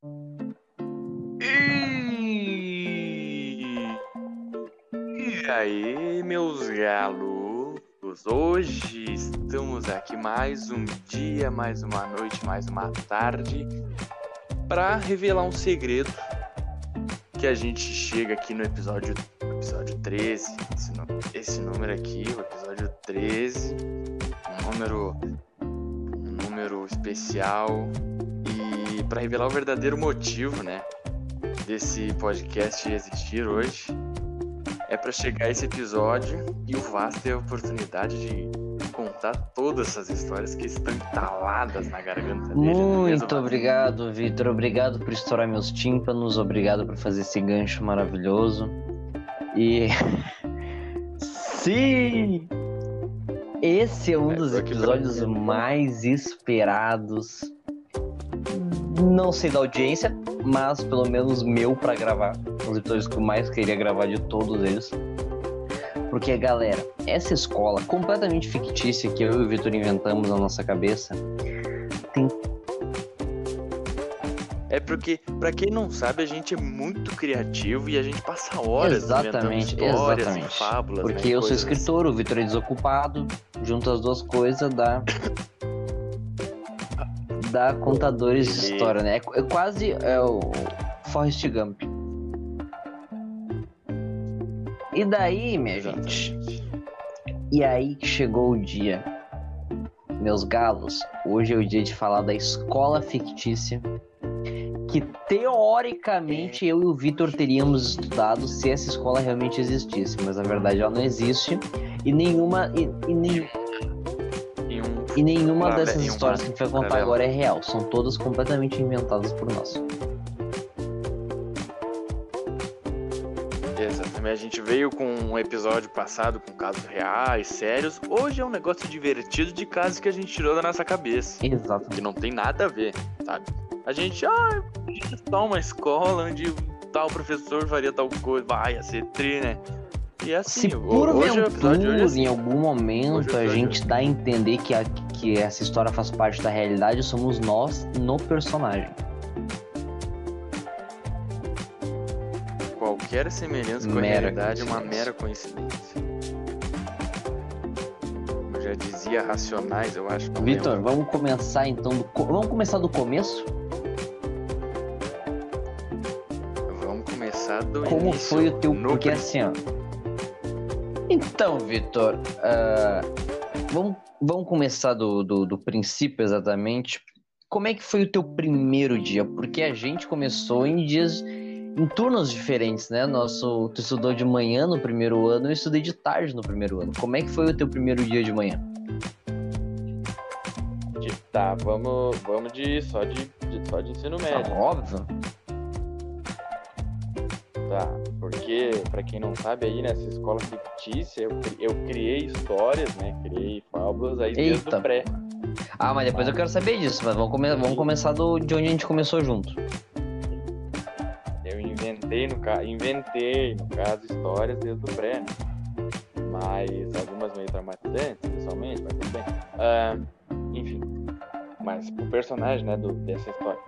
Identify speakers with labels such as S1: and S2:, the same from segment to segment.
S1: E... e aí, meus galos? Hoje estamos aqui mais um dia, mais uma noite, mais uma tarde para revelar um segredo que a gente chega aqui no episódio, episódio 13, esse, esse número aqui, o episódio 13, um número, um número especial e para revelar o verdadeiro motivo, né, desse podcast existir hoje, é para chegar esse episódio e o Vaz ter a oportunidade de contar todas essas histórias que estão entaladas na garganta dele.
S2: Muito obrigado, Vitor. Obrigado por estourar meus tímpanos. Obrigado por fazer esse gancho maravilhoso. E. Sim! Esse é um dos episódios mais esperados. Não sei da audiência, mas pelo menos meu para gravar. Os episódios que eu mais queria gravar de todos eles. Porque, galera, essa escola completamente fictícia que eu e o Vitor inventamos na nossa cabeça tem.
S1: É porque, para quem não sabe, a gente é muito criativo e a gente passa horas
S2: exatamente,
S1: histórias
S2: exatamente.
S1: fábulas.
S2: Porque
S1: né,
S2: eu sou escritor, o Vitor é desocupado, junto as duas coisas dá. dá contadores de história, né? É, é quase é o Forrest Gump. E daí, minha gente? E aí que chegou o dia. Meus galos, hoje é o dia de falar da escola fictícia que teoricamente eu e o Vitor teríamos estudado se essa escola realmente existisse, mas na verdade ela não existe e nenhuma e, e, e, um, e nenhuma dessas histórias que a gente vai contar agora é real, são todas completamente inventadas por nós.
S1: A gente veio com um episódio passado com casos reais, sérios. Hoje é um negócio divertido de casos que a gente tirou da nossa cabeça.
S2: Exato.
S1: Que não tem nada a ver, sabe? A gente, ah, só uma escola onde tal professor faria tal coisa. Vai, ia ser tri, né? E assim,
S2: Se por
S1: hoje,
S2: hoje é assim. em algum momento a gente dá a entender que, a, que essa história faz parte da realidade, somos nós no personagem.
S1: Qualquer semelhança com a realidade é uma mera coincidência. Eu já dizia racionais, eu acho.
S2: Vitor, vamos começar então do... Vamos começar do começo?
S1: Vamos começar do
S2: Como
S1: início,
S2: foi o teu... Porque assim, ó... Então, Vitor, uh... vamos, vamos começar do, do, do princípio exatamente. Como é que foi o teu primeiro dia? Porque a gente começou em dias em turnos diferentes, né? Nosso, tu estudou de manhã no primeiro ano, eu estudei de tarde no primeiro ano. Como é que foi o teu primeiro dia de manhã?
S1: Tá, vamos, vamos de só de, de só de ensino
S2: Ah,
S1: médio.
S2: óbvio.
S1: Tá, porque para quem não sabe aí nessa escola fictícia eu, eu criei histórias, né? Criei fábulas aí desde
S2: Eita.
S1: o pré.
S2: Ah, mas depois eu quero saber disso, mas vamos, come- vamos começar do, de onde a gente começou junto.
S1: Eu inventei no caso, inventei no caso histórias desde o pré, né? Mas algumas meio traumatizantes, pessoalmente, mas tudo bem. Ah, enfim, mas o personagem, né, do, dessa história.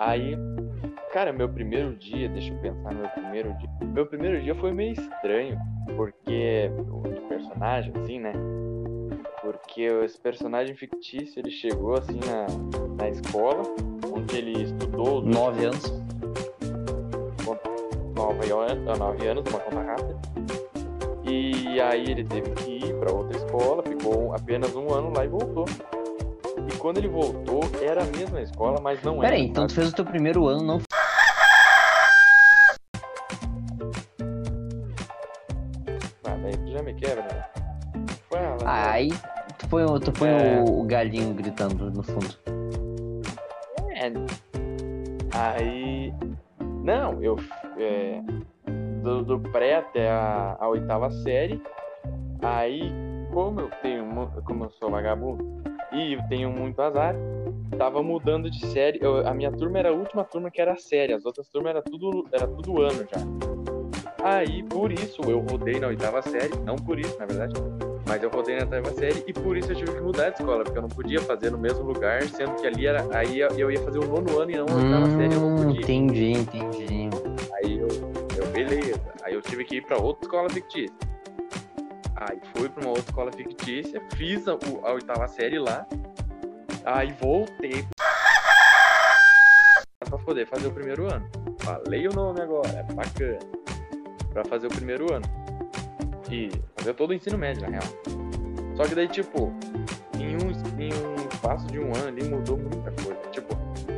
S1: Aí, cara, meu primeiro dia, deixa eu pensar no meu primeiro dia. Meu primeiro dia foi meio estranho, porque o personagem, assim, né? Porque esse personagem fictício, ele chegou assim na, na escola, onde ele estudou
S2: Nove anos.
S1: nove anos, nove anos, uma conta rápida. E aí ele teve que ir para outra escola, ficou apenas um ano lá e voltou. E quando ele voltou, era a mesma escola, mas não
S2: Pera
S1: era.
S2: aí, então tu fez o teu primeiro ano, não
S1: Ah, daí tu já me quebra, né? Fala, né?
S2: Aí tu põe, o- tu põe
S1: É.
S2: o, galinho gritando no fundo.
S1: É. Aí. Não, eu. é, do, do pré até a, a oitava série. Aí, como eu tenho. Como eu sou vagabundo e eu tenho muito azar, tava mudando de série. Eu- a minha turma era a última turma que era série, as outras turmas era tudo, era tudo ano já. Aí, por isso, eu rodei na oitava série. Não por isso, na verdade. Mas eu rodei na oitava série e por isso eu tive que mudar de escola, porque eu não podia fazer no mesmo lugar, sendo que ali era. Aí eu ia fazer o nono ano e não a oitava
S2: Hum,
S1: série, eu não podia.
S2: entendi, entendi.
S1: Aí eu, eu, beleza. Aí eu tive que ir pra outra escola fictícia. Aí fui pra uma outra escola fictícia, fiz a, a oitava série lá. Aí voltei pra poder fazer o primeiro ano. Falei o nome agora, é bacana. Pra fazer o primeiro ano. E fazer todo o ensino médio, na real. Só que daí, tipo, em um, em um espaço de um ano ali mudou muita coisa. Tipo,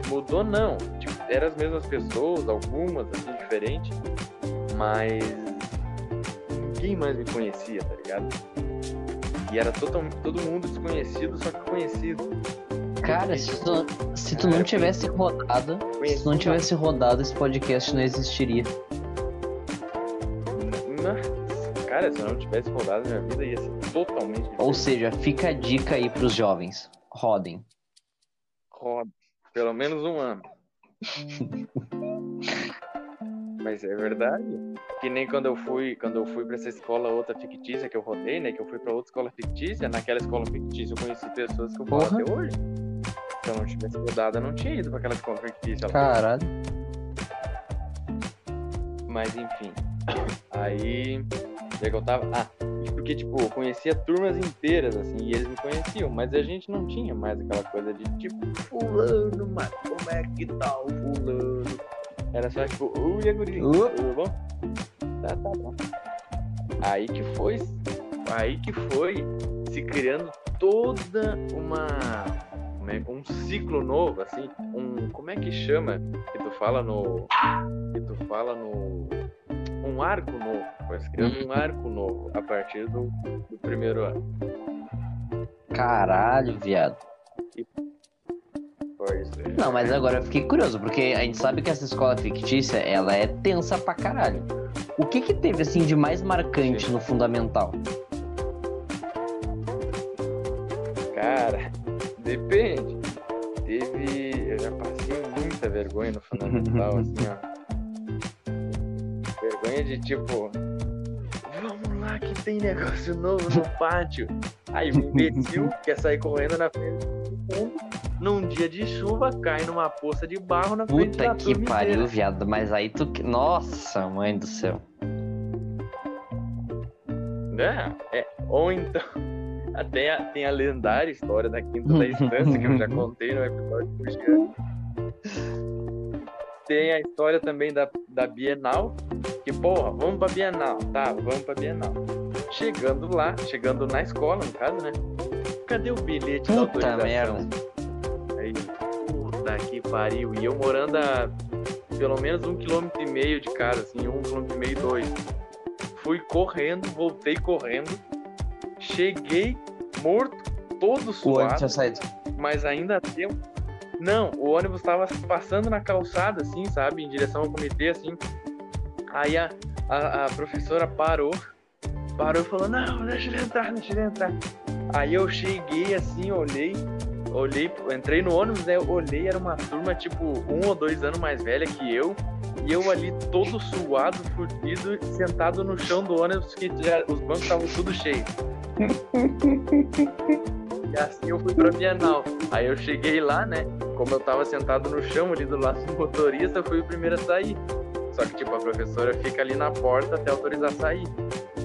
S1: mudou não. Tipo, eram as mesmas pessoas, algumas, assim, diferentes. Mas ninguém mais me conhecia, tá ligado? E era total, todo mundo desconhecido, só que conhecido.
S2: Cara, se tu, se tu não tivesse rodado, se tu não tivesse rodado, esse podcast não existiria.
S1: Nossa, cara, se eu não tivesse rodado minha vida, ia ser totalmente diferente.
S2: Ou seja, fica a dica aí pros jovens. Rodem.
S1: roda. Pelo menos um ano. Mas é verdade. Que nem quando eu fui, quando eu fui para essa escola outra fictícia que eu rodei, né? Que eu fui para outra escola fictícia, naquela escola fictícia eu conheci pessoas que eu falo até hoje. Se eu não tivesse rodado, eu não tinha ido para aquela escola fictícia. lá.
S2: Caralho.
S1: Mas enfim. Aí. onde é que eu tava? Ah, porque, tipo, eu conhecia turmas inteiras, assim, e eles me conheciam, mas a gente não tinha mais aquela coisa de tipo, fulano, mano, como é que tá o fulano? Era só tipo, ui, Aguri,
S2: Uh.
S1: tudo bom? Tá, tá bom. Aí que foi. Aí que foi se criando toda uma. como é- Um ciclo novo, assim. Um. Como é que chama? Que tu fala no. Que tu fala no. Um arco novo. Foi se criando um arco novo a partir do, do primeiro ano.
S2: Caralho, viado.
S1: Pois é.
S2: Não, mas agora eu fiquei curioso, porque a gente sabe que essa escola fictícia, ela é tensa pra caralho. O que que teve, assim, de mais marcante no fundamental?
S1: Cara, depende. Teve. Eu já passei muita vergonha no fundamental, assim, ó. Vergonha de tipo. Vamos lá que tem negócio novo no pátio. Aí o imbecil quer sair correndo na frente todo mundo. Num dia de chuva, cai numa poça de barro na frente
S2: Puta
S1: da
S2: que pariu,
S1: inteira.
S2: viado. Mas aí tu. Nossa, mãe do céu.
S1: Né? É, ou então. Tem a, tem a lendária história da quinta da instância, que eu já contei no episódio do. Tem a história também da, da Bienal, que, porra, vamos pra Bienal, tá, vamos pra Bienal. Chegando lá, chegando na escola, no caso, né? Cadê o bilhete da
S2: Puta
S1: autorização?
S2: merda.
S1: Aí, puta que pariu. E eu morando a pelo menos um quilômetro e meio de casa, assim, um quilômetro e meio, dois. Fui correndo, voltei correndo. Cheguei morto, todo
S2: O ônibus
S1: suado,
S2: tinha saído.
S1: mas ainda tempo. Não, o ônibus tava passando na calçada, assim, sabe? Em direção ao comitê, assim. Aí a, a, a professora parou, parou e falou, não, deixa ele entrar, deixa ele entrar. Aí eu cheguei assim, olhei, olhei, entrei no ônibus, né? Olhei, era uma turma, tipo, um ou dois anos mais velha que eu. E eu ali todo suado, fudido, sentado no chão do ônibus, que já, os bancos estavam tudo cheios. E assim eu fui pra Bienal. Aí eu cheguei lá, né? Como eu tava sentado no chão ali do lado do motorista, eu fui o primeiro a sair. Só que, tipo, a professora fica ali na porta até autorizar sair.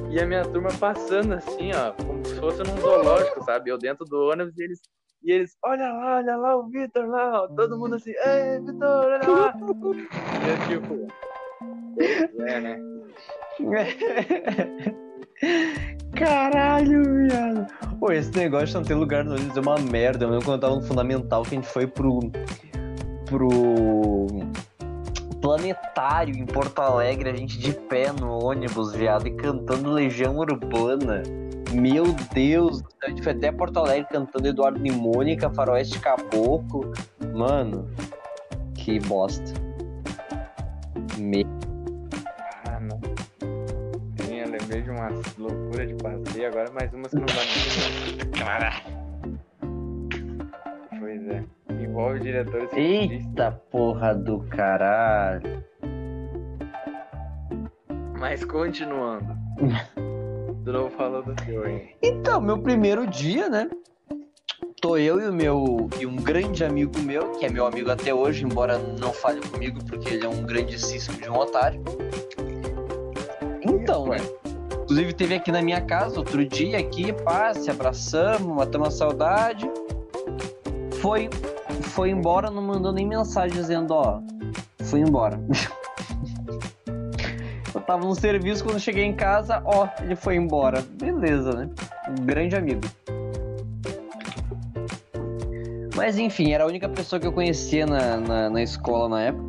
S1: E a minha turma passando assim, ó, como se fosse num zoológico, sabe? Eu dentro do ônibus e eles. E eles, olha lá, olha lá o Vitor lá, ó. Todo mundo assim, ei, Vitor, olha lá. E eu, tipo. É, né?
S2: Caralho, viado. Pô, esse negócio de não ter lugar no ônibus é uma merda. Eu lembro quando eu tava no Fundamental que a gente foi pro. pro. Planetário em Porto Alegre, a gente de pé no ônibus, viado, e cantando Legião Urbana. Meu Deus, a gente foi até Porto Alegre cantando Eduardo e Mônica, Faroeste Caboclo. Mano, que bosta. Me...
S1: Ah, não. Sim, eu lembrei de uma loucura de passeio agora, mais umas que não dá nem. Caralho. Pois é. Envolve diretores.
S2: Eita porra do caralho.
S1: Mas continuando. Tu não falou do teu, hein?
S2: Então, meu primeiro dia, né? Tô eu e o meu e um grande amigo meu, que é meu amigo até hoje, embora não fale comigo porque ele é um grandíssimo de um otário. Então, né? Inclusive teve aqui na minha casa outro dia aqui, pá, se abraçamos, matamos a saudade. Foi foi embora, não mandou nem mensagem dizendo, ó, fui embora. Tava no serviço quando cheguei em casa, ó, ele foi embora. Beleza, né? Um grande amigo. Mas enfim, era a única pessoa que eu conhecia na, na, na escola na época.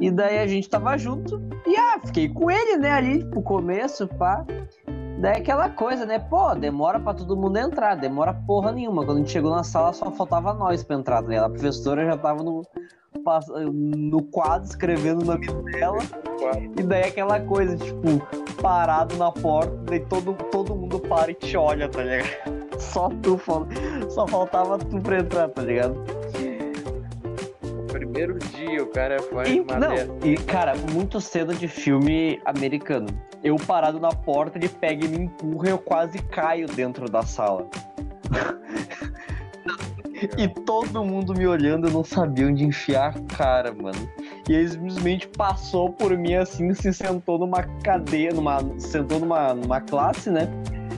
S2: E daí a gente tava junto. E ah, fiquei com ele, né, ali pro começo, pá. Daí aquela coisa, né? Pô, demora pra todo mundo entrar, demora porra nenhuma. Quando a gente chegou na sala, só faltava nós pra entrar, né? A professora já tava no, no quadro escrevendo o nome dela. E daí aquela coisa, tipo, parado na porta, daí todo, todo mundo para e te olha, tá ligado? Só tu, só faltava tu pra entrar, tá ligado?
S1: Primeiro dia o cara faz
S2: e, uma Não, e cara, muito cedo de filme americano. Eu parado na porta, ele pega e me empurra e eu quase caio dentro da sala. e todo mundo me olhando, eu não sabia onde enfiar a cara, mano. E ele simplesmente passou por mim assim, se sentou numa cadeia, numa, sentou numa, numa classe, né?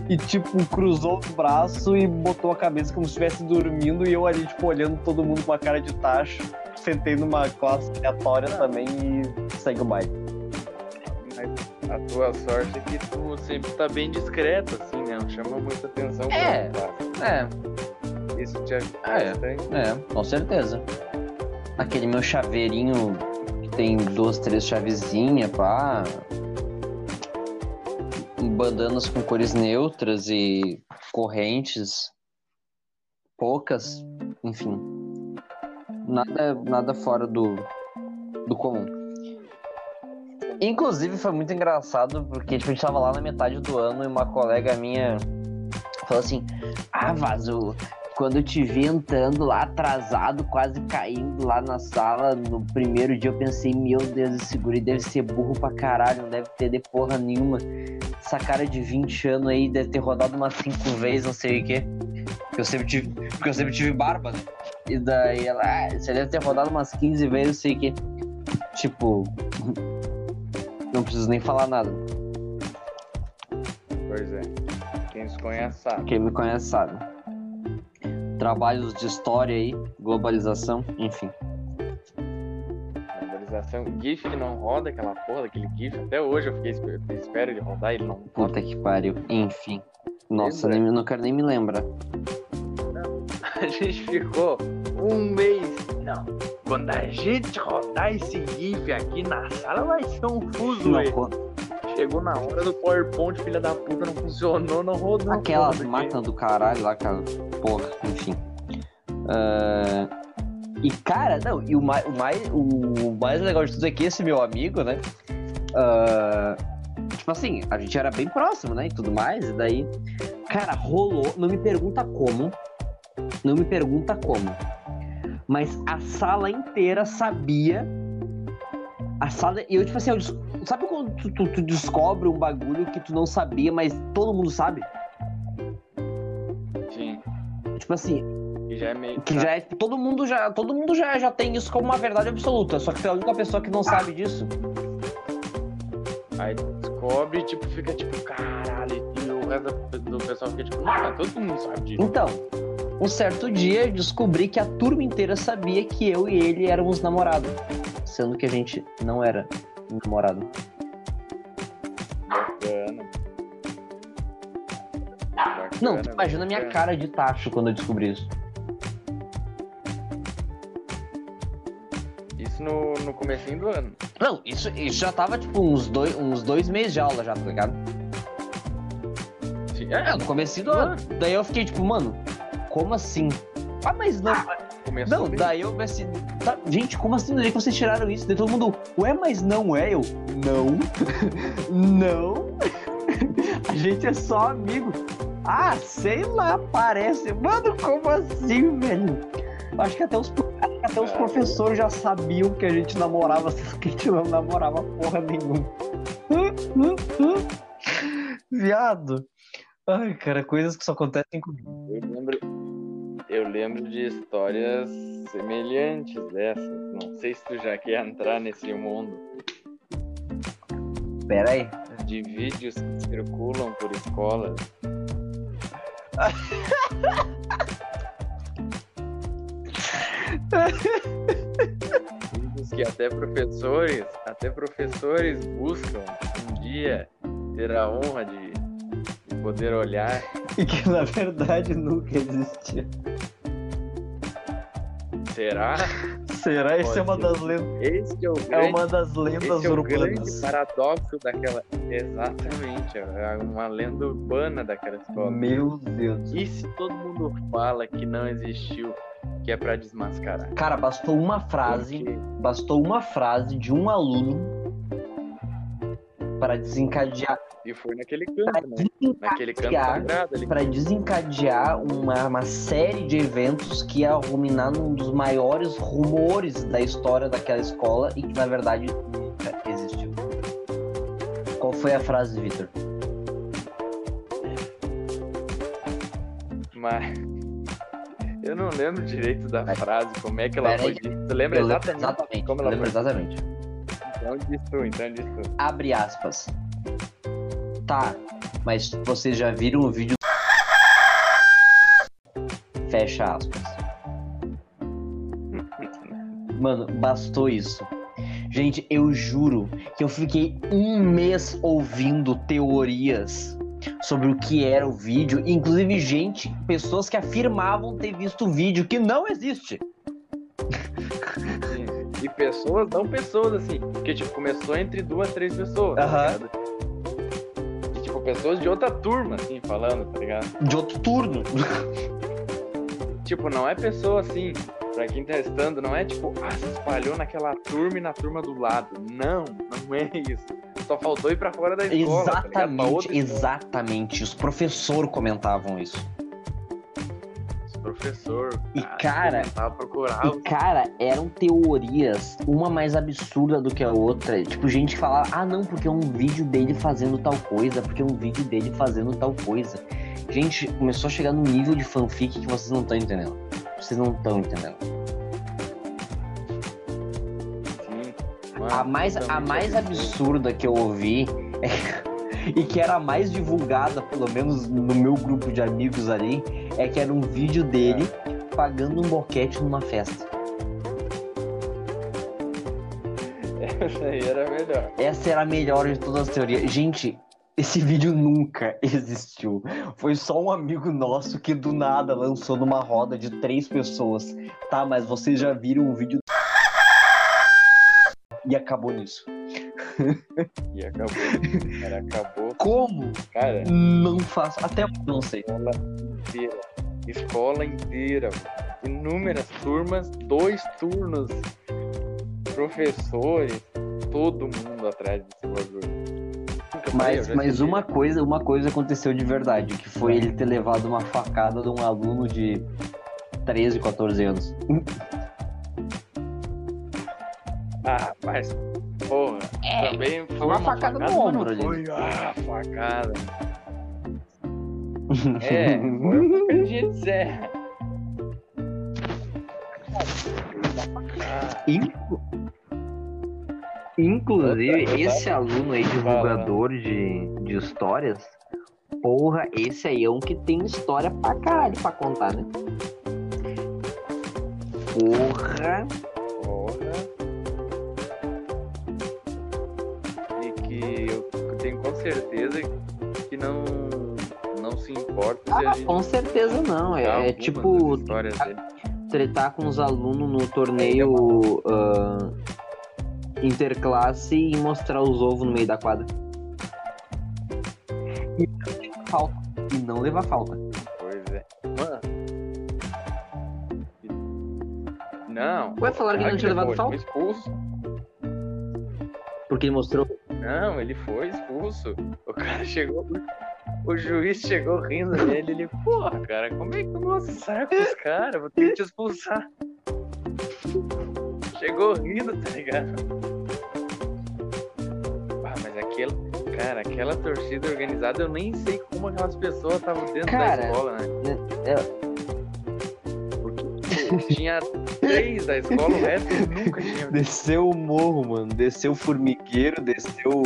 S2: E, tipo, cruzou o braço e botou a cabeça como se estivesse dormindo. E eu ali, tipo, olhando todo mundo com a cara de tacho sentei numa classe aleatória também e segue o baile.
S1: Mas a tua sorte é que tu sempre tá bem discreto, assim, né? Não chama muita atenção.
S2: É, é.
S1: Isso te ajuda
S2: é,
S1: bastante.
S2: É, com certeza. Aquele meu chaveirinho que tem duas, três chavezinhas, pá. Bandanas com cores neutras e correntes poucas, enfim nada, nada fora do, do comum. Inclusive foi muito engraçado porque tipo, a gente tava lá na metade do ano e uma colega minha falou assim: Ah, Vaso, quando eu te vi entrando lá atrasado, quase caindo lá na sala no primeiro dia, eu pensei: Meu Deus, esse guri deve ser burro pra caralho, não deve ter de porra nenhuma. Essa cara de 20 anos aí deve ter rodado umas 5 vezes, não sei o quê. Porque eu sempre tive, porque eu sempre tive barba, né? E daí ela, ah, você deve ter rodado umas 15 vezes, sei que. Tipo. Não preciso nem falar nada.
S1: Pois é. Quem se conhece sabe.
S2: Quem me conhece sabe. Trabalhos de história aí, globalização, enfim.
S1: Globalização. GIF que não roda aquela porra daquele GIF. Até hoje eu fiquei espero ele rodar, ele não.
S2: Puta que pariu. Enfim. Nossa, nem, não quero nem me lembrar.
S1: A gente ficou um mês. Não. Quando a gente rodar esse GIF aqui na sala, vai ser um fuso. Chegou na hora do PowerPoint, filha da puta, não funcionou, não rodou.
S2: Aquelas máquinas do caralho lá, cara. Porra, enfim. Uh... E, cara, não, e o mais, o, mais, o mais legal de tudo é que esse meu amigo, né? Uh, tipo assim, a gente era bem próximo, né? E tudo mais. E daí, cara, rolou. Não me pergunta como. Não me pergunta como mas a sala inteira sabia. A sala. Eu, tipo assim, eu, sabe quando tu, tu, tu, descobre um bagulho que tu não sabia, mas todo mundo sabe? Tipo assim.
S1: Que já é meio.
S2: Que já é. Todo mundo já, todo mundo já, já tem isso como uma verdade absoluta. Só que é a única pessoa que não sabe disso.
S1: Aí descobre, tipo, fica tipo, caralho, e o resto do pessoal fica tipo, não, todo mundo sabe disso.
S2: Então, um certo dia descobri que a turma inteira sabia que eu e ele éramos namorados, sendo que a gente não era namorado.
S1: Bacana.
S2: Bacana não, tu imagina a minha cara de tacho quando eu descobri isso.
S1: Isso no, no comecinho do ano?
S2: Não, isso, isso já tava tipo uns dois, uns dois meses de aula já, tá ligado?
S1: É,
S2: no comecinho do ano. Daí eu fiquei tipo, mano, como assim? Ah, mas não. Ah, não, daí eu assim, tá, gente, como assim? Onde é que vocês tiraram isso? Daí todo mundo, ué, mas não é eu? Não, não. A gente é só amigo. Ah, sei lá, parece. Mano, como assim, velho? Acho que até os, até os professores já sabiam que a gente namorava, que a gente não namorava porra nenhuma. Viado. Ai, cara, coisas que só acontecem comigo.
S1: Eu lembro, eu lembro de histórias semelhantes dessas. Não sei se tu já quer entrar nesse mundo
S2: Pera aí.
S1: de vídeos que circulam por escolas. Que até professores, até professores buscam um dia ter a honra de, de poder olhar.
S2: E que na verdade nunca existiu.
S1: Será?
S2: Será? Isso é uma
S1: Pode
S2: das lendas.
S1: Esse é o
S2: É
S1: grande
S2: uma das lendas
S1: Esse é
S2: urbanas.
S1: paradoxo daquela. Exatamente, é uma lenda urbana daquela escola.
S2: Meu Deus.
S1: E se todo mundo fala que não existiu, que é pra desmascarar?
S2: Cara, bastou uma frase. Bastou uma frase de um aluno para desencadear,
S1: E foi naquele canto, né? Naquele canto
S2: desencadear,
S1: sagrado ali.
S2: para desencadear uma, uma série de eventos que ia ruminar num dos maiores rumores da história daquela escola e que na verdade nunca existiu. Qual foi a frase, Vitor?
S1: Mas. Eu não lembro direito da frase, como é que ela
S2: Pera
S1: foi dita. Tu lembra exatamente,
S2: exatamente.
S1: como ela
S2: lembro
S1: foi
S2: exatamente.
S1: Então diz tu, então diz tu.
S2: Abre aspas. Tá, mas vocês já viram o vídeo. Fecha aspas. Mano, bastou isso. Gente, eu juro que eu fiquei um mês ouvindo teorias sobre o que era o vídeo. Inclusive, gente, pessoas que afirmavam ter visto o vídeo que não existe.
S1: E pessoas, não pessoas assim, porque tipo, começou entre duas, três pessoas, tá pessoas de outra turma, assim, falando, tá ligado?
S2: De outro turno.
S1: Tipo, não é pessoa assim, pra quem tá estando, não é tipo, ah, se espalhou naquela turma e na turma do lado. Não, não é isso. Só faltou ir pra fora da escola, tá
S2: Exatamente,
S1: outra escola.
S2: exatamente. Os professores comentavam isso.
S1: Professor.
S2: E, cara,
S1: procurar
S2: E, cara, eram teorias, uma mais absurda do que a outra. Tipo, gente que falava, ah, não, porque é um vídeo dele fazendo tal coisa, porque é um vídeo dele fazendo tal coisa. Gente, começou a chegar num nível de fanfic que vocês não estão entendendo. Vocês não estão entendendo.
S1: Sim. Mano,
S2: A mais,
S1: é
S2: a mais absurda que eu ouvi e que era a mais divulgada, pelo menos no meu grupo de amigos ali, é que era um vídeo dele pagando um boquete numa festa.
S1: Essa aí era melhor.
S2: Essa era a melhor de todas as teorias. Gente, esse vídeo nunca existiu. Foi só um amigo nosso que do nada lançou numa roda de três pessoas. Tá, mas vocês já viram o vídeo. E acabou nisso.
S1: E acabou. Cara, acabou.
S2: Como?
S1: Cara,
S2: Não faço. Até não sei.
S1: escola inteira. Escola inteira. Inúmeras turmas, dois turnos. Professores, todo mundo atrás desse bagulho. Eu
S2: Mas, mas uma coisa, uma coisa aconteceu de verdade, que foi ele ter levado uma facada de um aluno de 13, 14 anos.
S1: Ah, mas. Porra.
S2: É,
S1: também foi
S2: uma facada no
S1: mas
S2: ombro ali.
S1: Foi, ah, facada. É, foi de serra.
S2: Inclu- Inclusive, esse aluno aí, divulgador de, de histórias, porra, esse aí é um que tem história pra caralho pra contar, né? Porra.
S1: Porra. E que eu tenho com certeza que a
S2: Ah,
S1: gente
S2: com certeza não. É, é tipo tretar com os alunos no torneio ah, interclasse e mostrar os ovos no meio da quadra. E não levar falta. E não levar falta.
S1: Pois é. Mano. Não.
S2: Ué, falaram que
S1: claro
S2: não tinha levado
S1: ele
S2: falta?
S1: Foi expulso.
S2: Porque ele mostrou.
S1: Não, ele foi expulso. O cara chegou. O juiz chegou rindo dele. Ele, porra, cara, como é que tu mostra saco os caras? Vou ter que te expulsar. Chegou rindo, tá ligado? Ah, mas aquele. Cara, aquela torcida organizada, eu nem sei como aquelas pessoas estavam dentro
S2: Cara,
S1: da escola, né?
S2: é-
S1: Porque tinha três da escola, o resto nunca tinha.
S2: Desceu o morro, mano. Desceu o formigueiro, desceu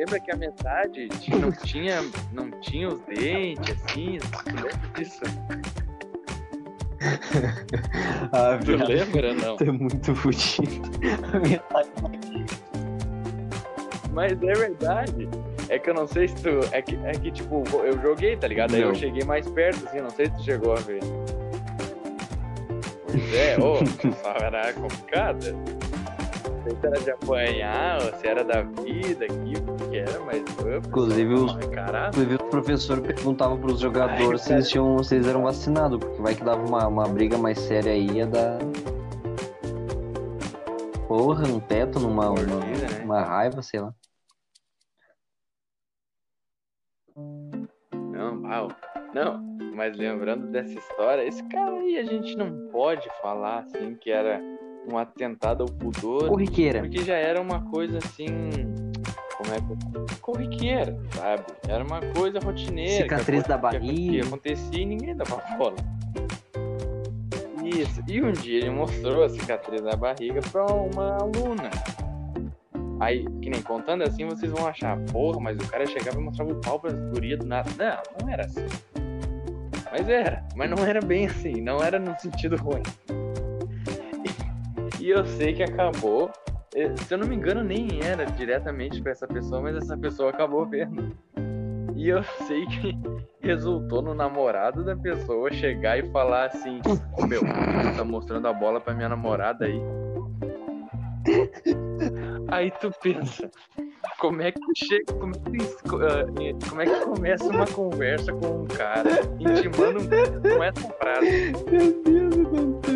S1: lembra que a metade tinha- não tinha, não tinha os dentes, assim, tu lembra disso?
S2: Ah,
S1: Tu
S2: viado,
S1: lembra, não?
S2: é muito fudido. A metade
S1: Mas é verdade. É que eu não sei se tu. É que, é que tipo, eu joguei, tá ligado? Aí eu cheguei mais perto, assim, não sei se tu chegou a ver. Pois é, ô, só era complicado. Sei se era de apanhar, ou se era da vida aqui, o que era, mas. ô,
S2: Inclusive, os-. Inclusive, o professor perguntava pros jogadores
S1: Ai,
S2: se, eles tinham, se eles eram vacinados, porque vai que dava uma, uma briga mais séria aí, ia dar. Porra, um teto numa uma,
S1: Mordida, né?
S2: uma raiva, sei lá.
S1: Não, pau. Não, mas lembrando dessa história, esse cara aí a gente não pode falar assim que era um atentado ao pudor.
S2: Corriqueira.
S1: Porque já era uma coisa assim. Como é que. Corriqueira, sabe? Era uma coisa rotineira.
S2: Cicatriz da barriga.
S1: Que acontecia e ninguém dava bola. Isso. E um dia ele mostrou a cicatriz da barriga pra uma aluna. Aí, que nem contando assim, vocês vão achar, porra, mas o cara chegava e mostrava o pau pras gurias do nada. Não, não era assim. Mas era. Mas não era bem assim. Não era no sentido ruim. Eu sei que acabou. eh, Se eu não me engano, nem era diretamente pra essa pessoa, mas essa pessoa acabou vendo. E eu sei que resultou no namorado da pessoa chegar e falar assim: meu, você tá mostrando a bola pra minha namorada aí. Aí tu pensa, como é que chega, como é que, ah, eh, como é que começa uma conversa com um cara intimando com essa frase?
S2: Meu Deus.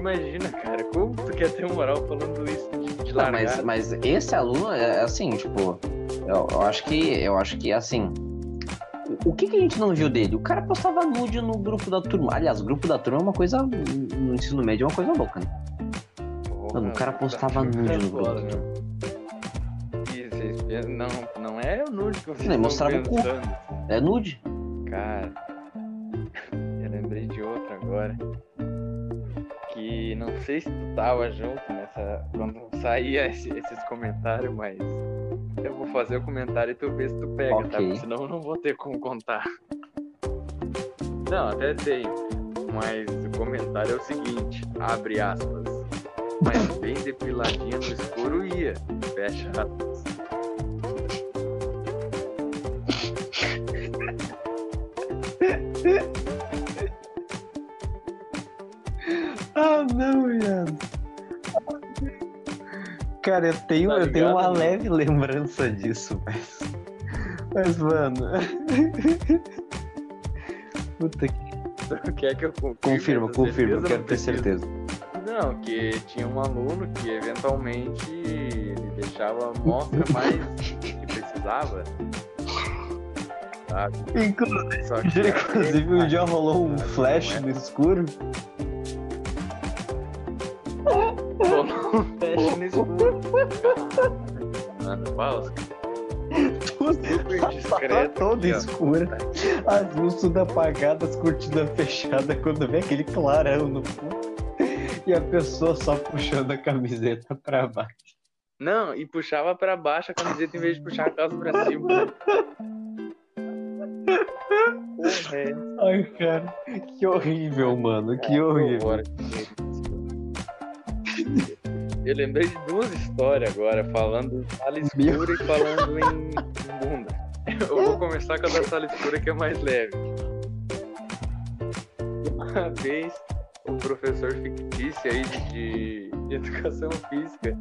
S1: Imagina, cara, como tu quer ter moral falando isso de, de
S2: Não,
S1: largada?
S2: mas, mas esse aluno é assim, tipo, eu, eu acho que. Eu acho que assim. O que, que a gente não viu dele? O cara postava nude no grupo da turma. Aliás, o grupo da turma é uma coisa. No ensino médio é uma coisa louca, né?
S1: Porra,
S2: Mano, o cara
S1: tá
S2: postava nude no grupo.
S1: né? E vocês pensam, não, não é o nude que vocês
S2: Não, ele mostrava o cu. É nude.
S1: Cara, eu lembrei de outra agora. Que não sei se tu tava junto nessa. Quando saía esse- esses comentários, mas eu vou fazer o comentário e tu vê se tu pega, tá?
S2: Ok.
S1: Porque senão eu não vou ter como contar. Não, até sei. Mas o comentário é o seguinte, abre aspas. Mas bem depiladinha no escuro ia. Fecha aspas.
S2: Ah, não, viado. Cara, eu tenho,
S1: Tá
S2: eu tenho uma
S1: ligado, né?
S2: leve lembrança disso, mas. Mas, mano. Puta que.
S1: Quer que eu confirme
S2: Confirma, confirma, eu quero ter certeza.
S1: Não, que tinha um aluno que eventualmente ele deixava a mostra mais que precisava. Sabe?
S2: Inclusive, inclusive um dia rolou um flash
S1: não
S2: no escuro.
S1: No escuro. Mano. Super discreto.
S2: toda
S1: aqui,
S2: escura. As luzes tudo apagadas, as cortinas fechadas, quando vem aquele clarão no fundo. E a pessoa só puxando a camiseta pra baixo.
S1: Não, e puxava pra baixo a camiseta em vez de puxar a calça pra cima. É.
S2: Ai, cara, que horrível, mano, que horrível.
S1: Eu lembrei de duas histórias agora, falando em sala escura e falando em, em bunda. Eu vou começar com a da sala escura que é mais leve. Uma vez, o professor fictício aí de, de educação física,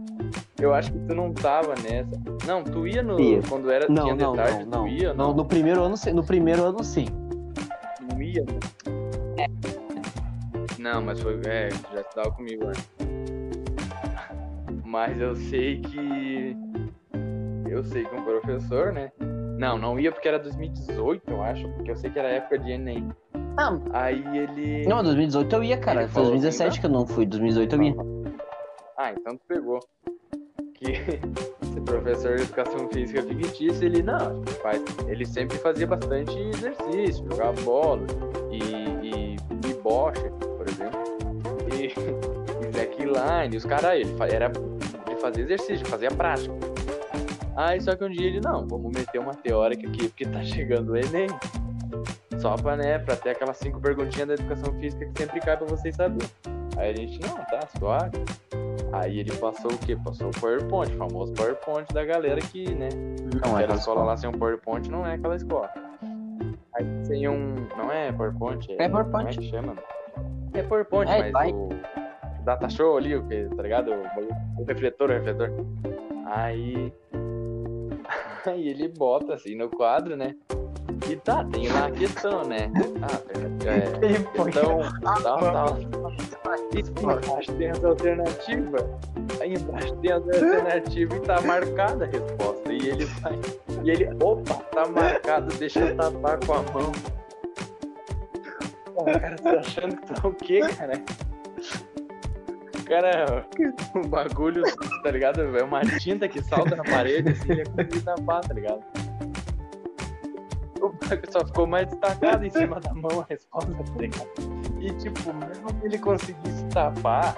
S1: eu acho que tu não tava nessa. Não, tu ia no.
S2: Ia.
S1: Quando era
S2: Não,
S1: tinha de
S2: não,
S1: tarde,
S2: não, não.
S1: tu ia?
S2: Não, no primeiro ano, sim- no primeiro ano sim.
S1: Não ia, né? Não, mas foi. É, já estava comigo antes. Mas eu sei que. Eu sei que um professor, né? Não, não ia porque era 2018, eu acho, porque eu sei que era época de Enem.
S2: Ah,
S1: Aí ele.
S2: não, 2018 eu ia, cara. Foi
S1: falou
S2: 2017
S1: assim,
S2: que eu não fui, 2018 eu ia.
S1: Ah, então tu pegou. que esse professor de educação física fictícia, ele não, faz, ele sempre fazia bastante exercício, jogava bola e, e, e bocha, por exemplo. E, e slackline, os caras, ele era de fazer exercício, fazia prática. Aí só que um dia ele, não, vamos meter uma teórica aqui, porque tá chegando o Enem. Só pra, né, pra ter aquelas cinco perguntinhas da educação física que sempre cai pra vocês saberem. Aí a gente, não, tá, suave. Aí ele passou o quê? Passou o PowerPoint, o famoso PowerPoint da galera que, né?
S2: Não é
S1: aquela escola lá sem um PowerPoint não é aquela escola. Aí sem um. Não é PowerPoint?
S2: É PowerPoint.
S1: Como é que chama? É PowerPoint,
S2: É,
S1: mas
S2: vai.
S1: o data show ali, o tá ligado? O, o refletor, o refletor. Aí. Aí ele bota assim no quadro, né? E tá, tem lá a questão, né? Ah, é,
S2: Ele põe
S1: questão tal, tal. E embaixo tem as alternativas. Aí embaixo tem as alternativas e tá marcada a resposta. E ele vai. E ele, opa, tá marcado, deixa eu tapar com a mão. Pô, cara, tá achando que tá o quê, cara? Cara, o bagulho, tá ligado? É uma tinta que salta na parede, assim, ele é conseguir tapar, tá ligado? O bagulho só ficou mais destacado em cima da mão a resposta, tá ligado? E, tipo, mesmo que ele conseguisse tapar,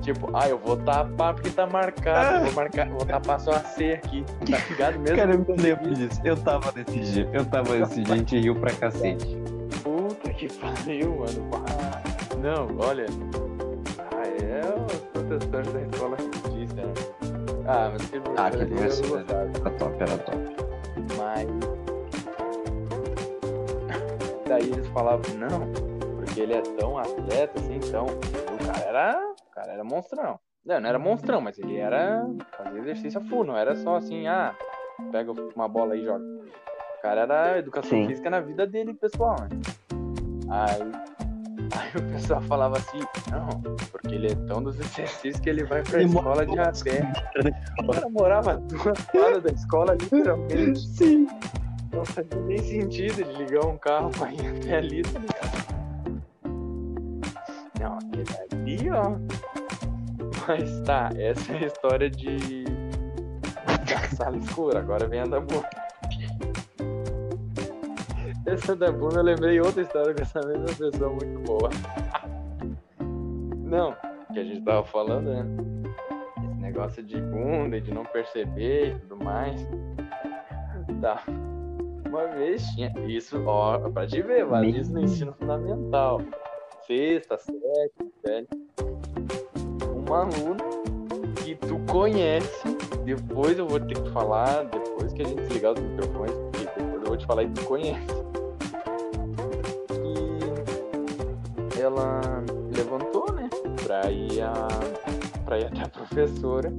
S1: tipo, ah, eu vou tapar porque tá marcado, vou marcar, vou tapar só a C aqui, tá ligado? Mesmo
S2: Cara, eu me lembro disso. Eu tava nesse dia. Eu tava nesse dia, a gente riu pra cacete.
S1: Puta que pariu, mano. Ah, Não, olha. É os professores da escola fictícia, né? Ah, mas que
S2: Ah, que
S1: professor. gostava.
S2: Era top, era top.
S1: Mas. Daí eles falavam, não, porque ele é tão atleta assim, então. O cara era. O cara era monstrão. Não, não era monstrão, mas ele era. Fazia exercício a full, não era só assim, ah, pega uma bola aí e joga. O cara era educação
S2: Sim.
S1: física na vida dele, pessoal, né? Aí. Aí o pessoal falava assim, não, porque ele é tão dos exercícios que ele vai pra
S2: Ele
S1: escola de a pé. O cara morava duas quadras da escola, literalmente.
S2: Sim.
S1: Não fazia nem sentido de ligar um carro pra ir até ali, tá ligado? Não, aquele ali, ó. Mas tá, essa é a história de. da sala escura. Agora vem a da bunda. Essa da bunda eu lembrei outra história com essa mesma pessoa muito boa. Não, que a gente tava falando, né? Esse negócio de bunda e de não perceber e tudo mais. Tá. Uma vez tinha. Isso, ó, pra te ver, vale isso no ensino fundamental. Sexta, sétima, série. Uma aluna que tu conhece, depois eu vou ter que falar, depois que a gente desligar os microfones, depois eu vou te falar e tu conhece. Ela levantou, né? Pra ir, a, pra ir até a professora.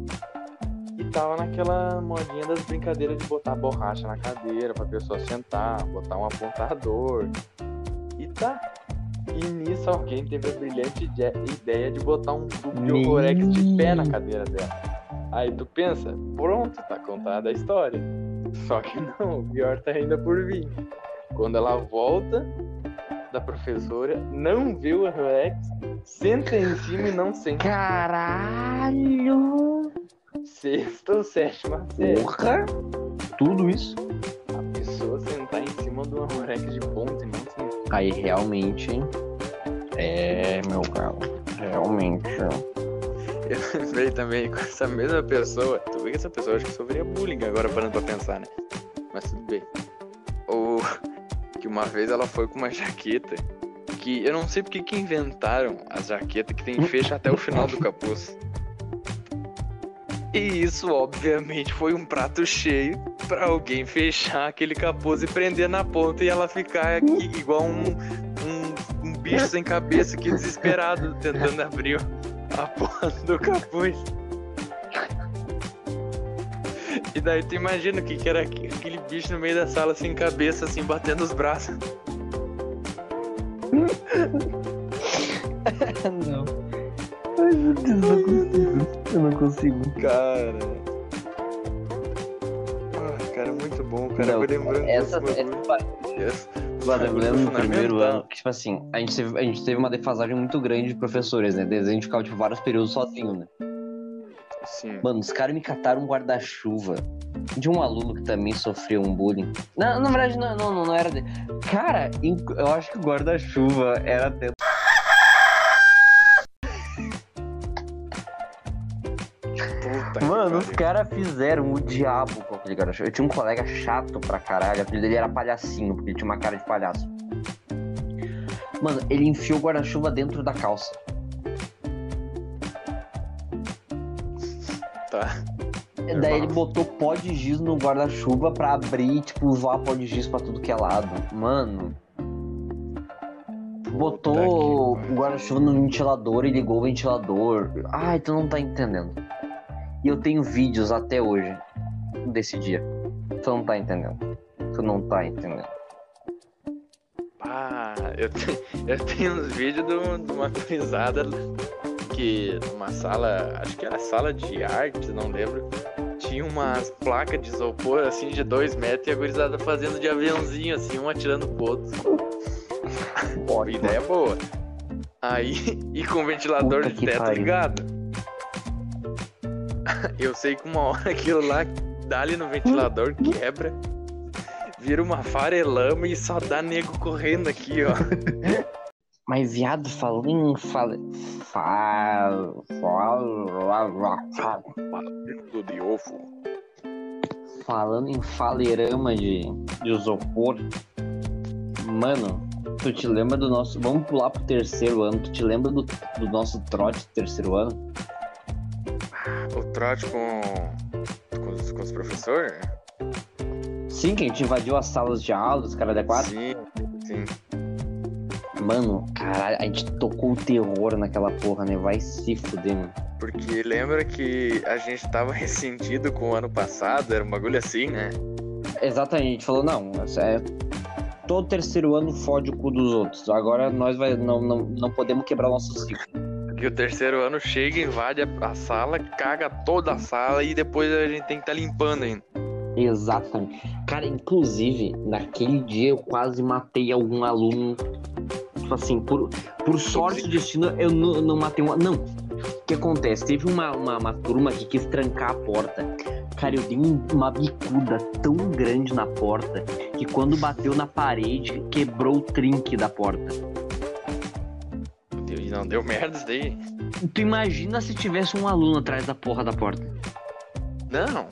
S1: E tava naquela modinha das brincadeiras de botar borracha na cadeira pra pessoa sentar, botar um apontador. E tá. E nisso alguém teve a brilhante ide- ideia de botar um tubo de de pé na cadeira dela. Aí tu pensa, pronto, tá contada a história. Só que não, o pior tá ainda por vir. Quando ela volta da professora, não vê o Rex, senta em cima e não senta.
S2: Caralho!
S1: Sexta ou sétima série.
S2: Porra! Tudo isso?
S1: A pessoa sentar em cima do Amorex de ponta e não senta.
S2: Aí realmente. É, meu galo. Realmente.
S1: Eu lembrei também com essa mesma pessoa. Tu vê que essa pessoa acho que sofria bullying agora parando pra pensar, né? Mas tudo bem. Ou que uma vez ela foi com uma jaqueta que eu não sei porque que inventaram as jaquetas que tem fecho até o final do capuz. E isso, obviamente, foi um prato cheio pra alguém fechar aquele capuz e prender na ponta e ela ficar aqui igual um, um, um bicho sem cabeça aqui desesperado tentando abrir a porra do capuz. E daí tu imagina o que, que era aqu- aquele bicho no meio da sala sem cabeça, assim, batendo os braços.
S2: não. Ai, meu Deus, não consigo. Eu não consigo.
S1: Cara. Ah, cara, muito bom, cara.
S2: Não,
S1: eu lembrando
S2: essa,
S1: desse
S2: essa, eu lembro no primeiro
S1: fundamental.
S2: ano que, tipo assim, a gente, teve, a gente teve uma defasagem muito grande de professores, né? Desde a gente ficava, tipo, vários períodos sozinho, né?
S1: Sim.
S2: Mano, os caras me cataram um guarda-chuva de um aluno que também sofreu um bullying. Não, na verdade, não, não, não era. De... Cara, eu acho que o guarda-chuva era.
S1: Puta
S2: Mano, os caras fizeram o diabo com aquele guarda-chuva. Eu tinha um colega chato pra caralho, o apelido dele era palhacinho, porque ele tinha uma cara de palhaço. Mano, ele enfiou o guarda-chuva dentro da calça.
S1: Tá.
S2: Daí ele botou pó de giz no guarda-chuva pra abrir, tipo, voar pó de giz pra tudo que é lado. Mano. Botou o guarda-chuva no ventilador e ligou o ventilador. Ai, tu não tá entendendo. E eu tenho vídeos até hoje desse dia. Tu não tá entendendo. Tu não tá entendendo.
S1: Ah, eu, te- eu tenho uns vídeos de, um- de uma gurizada que numa sala, acho que era sala de arte, não lembro. Tinha umas placas de isopor assim de dois metros e a gurizada fazendo de aviãozinho, assim, um atirando pro outro. Ideia boa. Aí, e com o ventilador
S2: Puta
S1: de teto
S2: pariu.
S1: ligado. Eu sei que uma hora aquilo lá dá ali no ventilador, quebra, vira uma farelama e só dá nego correndo aqui, ó.
S2: Mas viado, falando em fale... Fal... Fal...
S1: Do de ovo.
S2: Falando em falerama de, de isopor, mano, tu te lembra do nosso. Vamos pular pro terceiro ano. Tu te lembra do, do nosso trote do terceiro ano?
S1: O trote com, com, os, com os professores?
S2: Sim, que a gente invadiu as salas de aula, os caras da.
S1: Sim, sim.
S2: Mano, caralho, a gente tocou o terror naquela porra, né? Vai se fuder, mano.
S1: Porque lembra que a gente tava ressentido com o ano passado? Era um bagulho assim, né?
S2: Exatamente, a gente falou, não, é. Todo terceiro ano fode o cu dos outros. Agora nós vai, não, não, não podemos quebrar nosso ciclo.
S1: Que o terceiro ano chega, invade a, a sala, caga toda a sala e depois a gente tem que estar limpando ainda.
S2: Exatamente. Cara, inclusive, naquele dia eu quase matei algum aluno. Tipo assim, por, por sorte do destino, eu não, não matei um. Não. O que acontece? Teve uma, uma, uma turma que quis trancar a porta. Cara, eu dei um- uma bicuda tão grande na porta que quando bateu na parede, quebrou o trinque da porta.
S1: E não deu merda isso daí.
S2: Tu imagina se tivesse um aluno atrás da porra da porta.
S1: Não.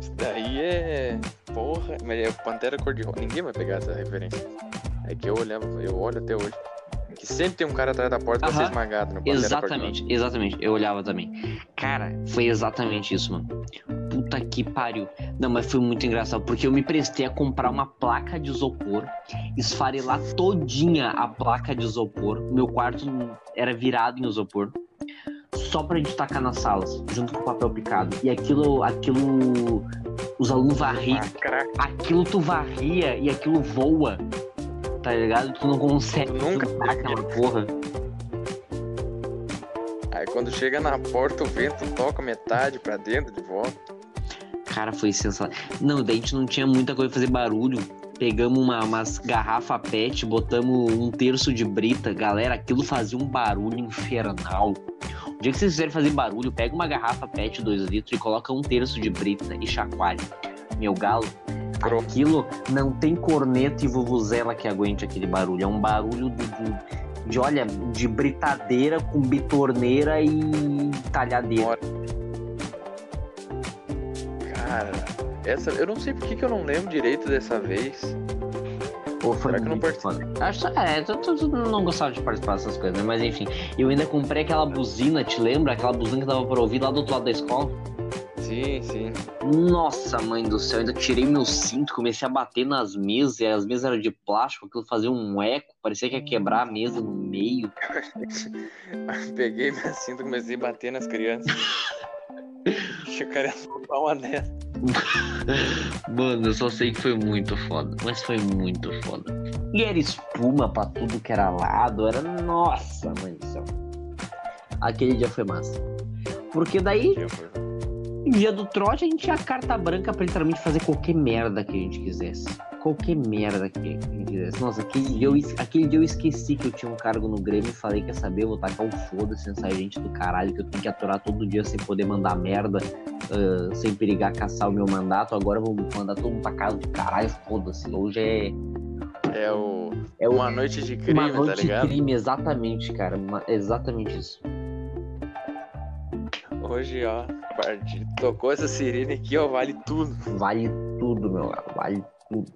S1: Isso daí é. Porra. Mas é Pantera Cor-de-Rosa. Ninguém vai pegar essa referência. É que eu olhava, eu olho até hoje. Que sempre tem um cara atrás da porta pra ser esmagado no
S2: Exatamente, exatamente. Eu olhava também. Cara, foi exatamente isso, mano. Puta que pariu. Não, mas foi muito engraçado, porque eu me prestei a comprar uma placa de isopor, esfarelar todinha a placa de isopor. Meu quarto era virado em isopor. Só pra gente tacar nas salas, junto com o papel picado. E aquilo, aquilo. Os alunos varriam.
S1: Ah.
S2: Aquilo tu varria e aquilo voa. Tá ligado? Tu não consegue
S1: nunca
S2: juntar aquela porra.
S1: Aí quando chega na porta, o vento toca metade pra dentro de volta.
S2: Cara, foi sensacional. Não, daí a gente não tinha muita coisa pra fazer barulho. Pegamos uma, umas garrafa pet, botamos um terço de brita. Galera, aquilo fazia um barulho infernal. O dia que vocês quiserem fazer barulho, pega uma garrafa pet 2 litros e coloca um terço de brita e chacoalha. Meu galo,
S1: Pronto.
S2: aquilo não tem corneta e vuvuzela que aguente aquele barulho. É um barulho de, de, de, olha, de britadeira com bitorneira e talhadeira.
S1: Cara, essa. Eu não sei por que que eu não lembro direito dessa vez.
S2: Pô, foi
S1: Será que eu não
S2: foda. Acho é, tu, tu- tu não gostava de participar dessas coisas, né? Mas enfim, eu ainda comprei aquela buzina, te lembra? Aquela buzina que dava pra ouvir lá do outro lado da escola.
S1: Sim, sim.
S2: Nossa, mãe do céu, ainda tirei meu cinto, comecei a bater nas mesas, e as mesas eram de plástico, aquilo fazia um eco, parecia que ia quebrar a mesa no meio.
S1: Peguei minha cinta e comecei a bater nas crianças. Achei que ia soltar uma dessa.
S2: Mano, eu só sei que foi muito foda, mas foi muito foda. E era espuma pra tudo que era lado, era. Nossa, mãe do céu. Aquele dia foi massa. Porque daí Dia do trote a gente tinha carta branca pra literalmente fazer qualquer merda que a gente quisesse.
S3: qualquer merda que ele fizesse. Nossa, aquele dia, eu, aquele dia eu esqueci que eu tinha um cargo no Grêmio e falei, quer saber, eu vou tacar um foda-se nessa gente do caralho que eu tenho que aturar todo dia sem poder mandar merda, ah, sem perigar caçar o meu mandato. Agora eu vou mandar todo mundo pra casa de caralho, foda-se. Hoje é,
S1: É o.
S3: é o-
S1: Uma noite de crime,
S3: uma noite
S1: tá
S3: de
S1: ligado?
S3: crime, exatamente, cara. uma- exatamente isso.
S1: Hoje, ó, tocou essa sirene aqui, ó, vale tudo.
S3: Vale tudo, meu vale tudo.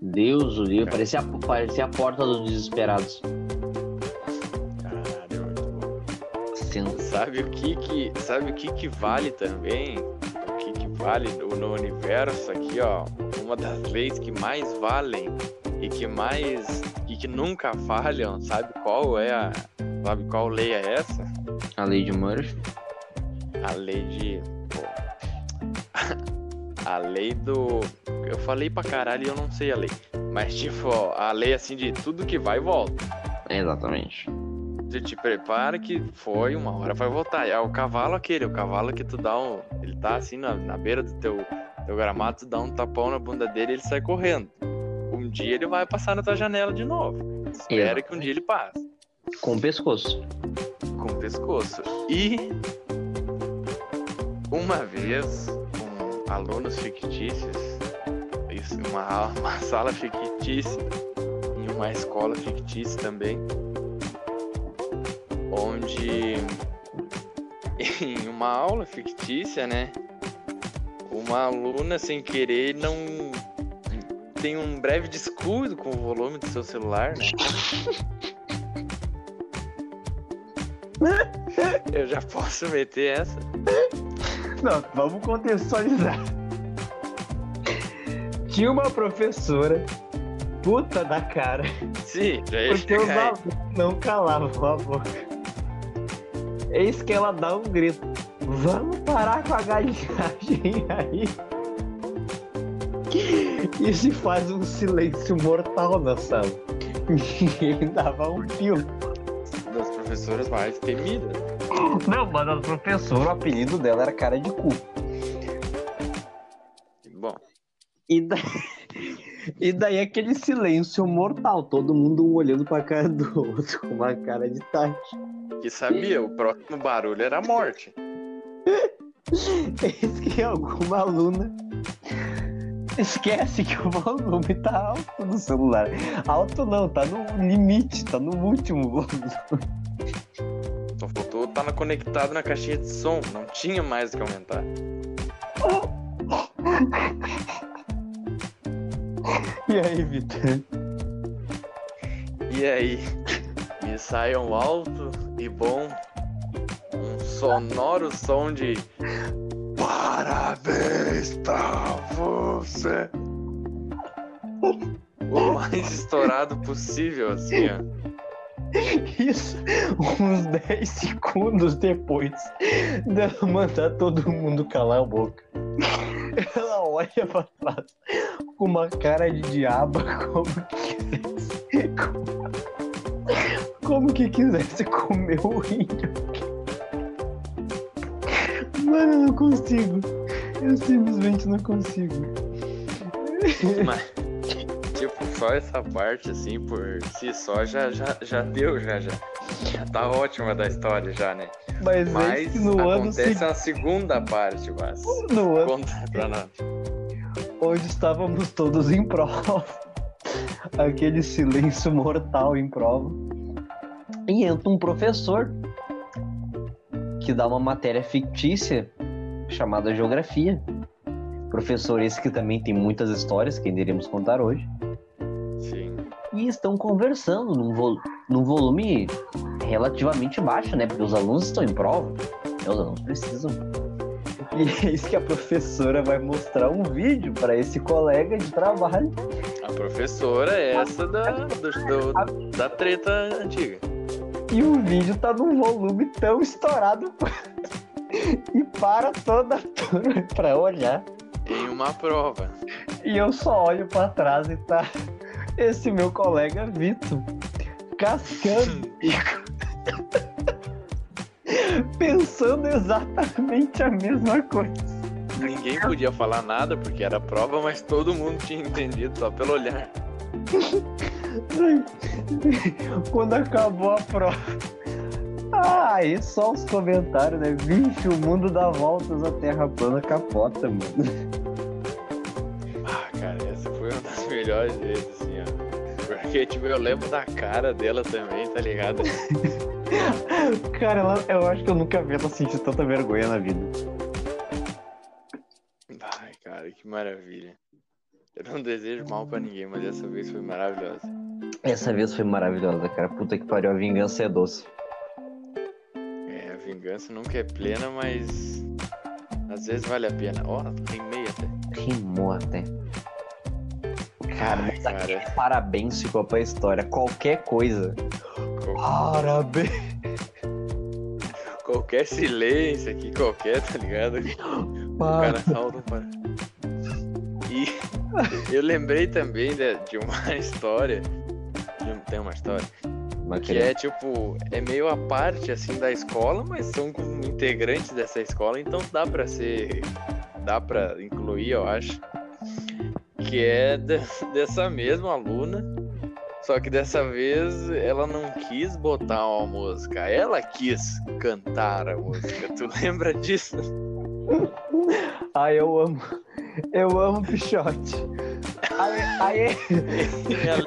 S3: Deus o livre, parecia, a- parecia a porta dos desesperados.
S1: Caralho.
S3: Sendo
S1: Sabe o que que, sabe o que que vale também? O que que vale no, no universo aqui, ó? Uma das leis que mais valem e que mais e que nunca falham, sabe qual é a, sabe qual lei é essa?
S3: a lei de Murphy.
S1: A lei de a lei do eu falei pra caralho e eu não sei a lei. Mas tipo, ó, a lei assim de tudo que vai volta.
S3: Exatamente.
S1: Tu te prepara que foi, uma hora vai voltar. É o cavalo aquele, o cavalo que tu dá um. Ele tá assim na, na beira do teu, teu gramado, tu dá um tapão na bunda dele e ele sai correndo. Um dia ele vai passar na tua janela de novo. Espera que um dia ele passe.
S3: Com o pescoço.
S1: Com o pescoço. E uma vez, com alunos fictícios, isso, uma, uma sala fictícia, em uma escola fictícia também, onde em uma aula fictícia, né? Uma aluna sem querer não tem um breve descuido com o volume do seu celular, né? Eu já posso meter essa.
S2: Não, vamos contextualizar. Tinha uma professora puta da cara,
S1: Sim,
S2: porque os alunos não calavam a boca. Eis que ela dá um grito. Vamos parar com a galinhagem aí. E se faz um silêncio mortal na sala. Ninguém dava um fio.
S1: das professoras mais temidas.
S2: Não, mas a professora, o apelido dela era cara de cu.
S1: Bom,
S2: E daí, e daí aquele silêncio mortal, todo mundo um olhando pra cara do outro com uma cara de Tati.
S1: que sabia, o próximo barulho era a morte.
S2: Eis que alguma aluna esquece que o volume tá alto no celular. Alto não, tá no limite, tá no último volume.
S1: Só faltou estar conectado na caixinha de som, não tinha mais o que aumentar.
S2: E aí, Vitor?
S1: E aí, me sai um alto e bom, um sonoro som de Parabéns pra você! O mais estourado possível, assim, ó.
S2: Isso, uns 10 segundos depois dela mandar todo mundo calar a boca. Ela olha pra trás com uma cara de diabo, como que quisesse. Como que quisesse comer o índio. Mano, eu não consigo. Eu simplesmente não consigo.
S1: Mas, só essa parte, assim, por si só, já, já, já deu, já, já. Já tá ótima da história, já, né?
S2: Mas, é
S1: Mas
S2: no ano
S1: acontece
S2: seguinte,
S1: uma segunda parte, mas...
S2: no ano
S1: Conta pra nós.
S2: onde estávamos todos em prova. Aquele silêncio mortal em prova. E entra um professor que dá uma matéria fictícia chamada Geografia. Professor esse que também tem muitas histórias que iremos contar hoje.
S3: E estão conversando num, vo- num volume relativamente baixo, né? Porque os alunos estão em prova. Os alunos precisam.
S2: E eis que a professora vai mostrar um vídeo para esse colega de trabalho.
S1: A professora é essa da, do- do- da treta antiga.
S2: E o vídeo tá num volume tão estourado. E para toda a turma pra olhar.
S1: Em uma prova.
S2: E eu só olho pra trás e tá esse meu colega Vitor cascando pensando exatamente a mesma coisa.
S1: ninguém podia falar nada porque era prova, mas todo mundo tinha entendido só pelo olhar.
S4: Quando acabou a prova. Ah, aí só os comentários, né? Vixe, o mundo dá voltas, a terra plana capota, mano.
S1: Ah, cara, essa foi uma das melhores vezes, assim. Porque, tipo, eu lembro da cara dela também, tá ligado?
S4: Cara, ela, eu acho que eu nunca vi ela sentir tanta vergonha na vida.
S1: Ai, cara, que maravilha. Eu não desejo mal pra ninguém, mas essa vez foi maravilhosa.
S4: Essa vez foi maravilhosa, cara. Puta que pariu, a vingança é doce.
S1: É, a vingança nunca é plena, mas às vezes vale a pena. Ó, tem meia até.
S4: Rimou até. Cara, mas aquele
S1: cara.
S4: parabéns ficou pra história. Qualquer coisa. Parabéns.
S1: Qualquer silêncio aqui, qualquer, tá ligado? O cara salta para. E eu lembrei também de, de uma história. um- Tem uma história. Que é tipo, é meio a parte assim da escola, mas são integrantes dessa escola, então dá pra ser. dá pra incluir, eu acho. Que é de- dessa mesma aluna. Só que dessa vez ela não quis botar uma música, ela quis cantar a música. Tu lembra disso?
S4: Ai, eu amo. Eu amo Pichote. Aí, aí,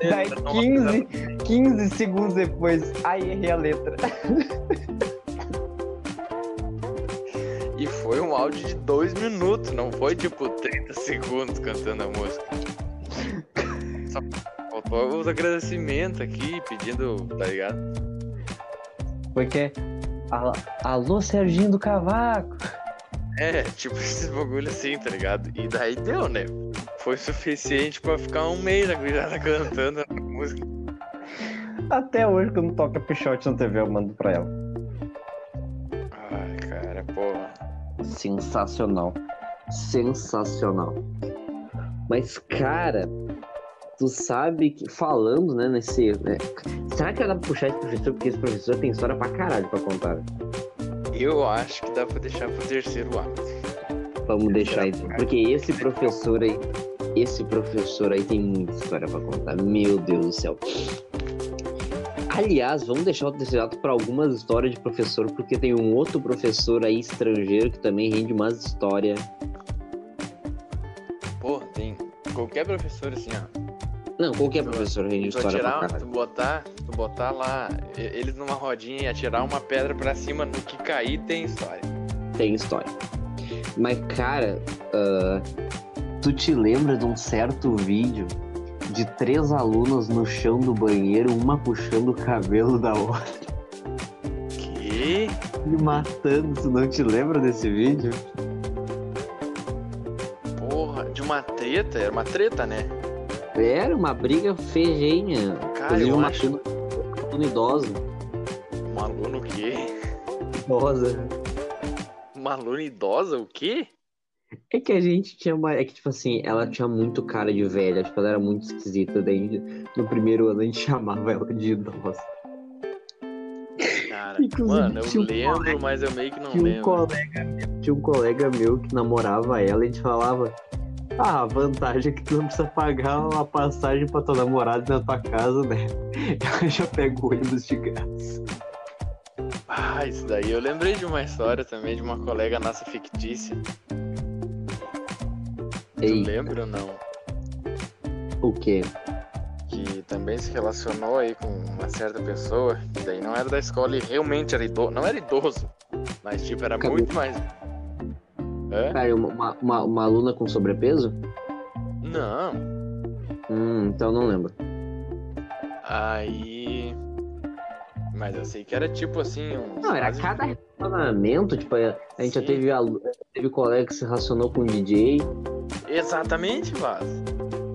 S4: daí
S1: não-
S4: 15, 15 segundos depois, aí errei a letra.
S1: Áudio de dois minutos, não foi tipo 30 segundos cantando a música. Só faltou os agradecimentos aqui, pedindo, tá ligado?
S4: Porque. Alô, alô, Serginho do Cavaco.
S1: É, tipo esses bagulho assim, tá ligado? E daí deu, né? Foi suficiente pra ficar um mês a gurizada cantando a música.
S4: Até hoje, quando toca Pichote na TV, eu mando pra ela.
S2: Sensacional. Sensacional. Mas, cara, tu sabe que, falando, né, nesse. né, será que dá pra puxar esse professor? Porque esse professor tem história pra caralho pra contar.
S1: Eu acho que dá pra deixar pro terceiro ato.
S2: Vamos deixar então. Porque esse professor aí. Esse professor aí tem muita história pra contar. Meu Deus do céu. Aliás, vamos deixar o terceiro ato pra algumas histórias de professor, porque tem um outro professor aí estrangeiro que também rende umas histórias.
S1: Pô, tem qualquer professor assim, ó.
S2: Não, qualquer professor rende
S1: Tu
S2: história pra
S1: atirar,
S2: caralho.
S1: tu botar, tu botar lá eles numa rodinha e atirar uma pedra pra cima, no que cair tem história.
S2: Tem história. Mas, cara, ah, tu te lembra de um certo vídeo de três alunas no chão do banheiro, uma puxando o cabelo da outra
S1: Que?
S2: e matando? Tu não te lembra desse vídeo?
S1: Porra, de uma treta? Era uma treta, né?
S2: Era uma briga fejenha.
S1: Cara, eu
S2: uma
S1: acho
S2: aluna, aluna idosa.
S1: um aluno o quê?
S2: Idosa.
S1: Uma aluna idosa, o quê?
S2: É que a gente tinha uma. É que, tipo assim, ela tinha muito cara de velha, tipo, ela era muito esquisita. Daí, no primeiro ano, a gente chamava ela de idosa.
S1: Cara,
S2: Inclusive,
S1: mano, eu
S2: um
S1: lembro,
S2: colega-
S1: mas eu meio que não
S2: Tinha um,
S1: lembro.
S2: colega, meu- tinha um colega meu que namorava ela e a gente falava. Ah, a vantagem é que tu não precisa pagar uma passagem pra tua namorada na tua casa, né? Ela já pega o ônibus de graça.
S1: Ah, isso daí eu lembrei de uma história também de uma colega nossa fictícia. Tu
S2: Ei,
S1: lembra ou não?
S2: o quê?
S1: que também se relacionou aí com uma certa pessoa, que daí não era da escola e realmente era idoso. Não era idoso, mas tipo, era muito mais. Hã?
S2: Cara, uma, uma, uma aluna com sobrepeso?
S1: Não.
S2: Hum, então não lembro.
S1: Aí. Mas eu sei que era tipo assim. Uns
S2: Não, era cada relacionamento, tipo, a gente já
S1: Sim.
S2: teve, alu- teve colega que se relacionou com um DJ.
S1: Exatamente, Vaz.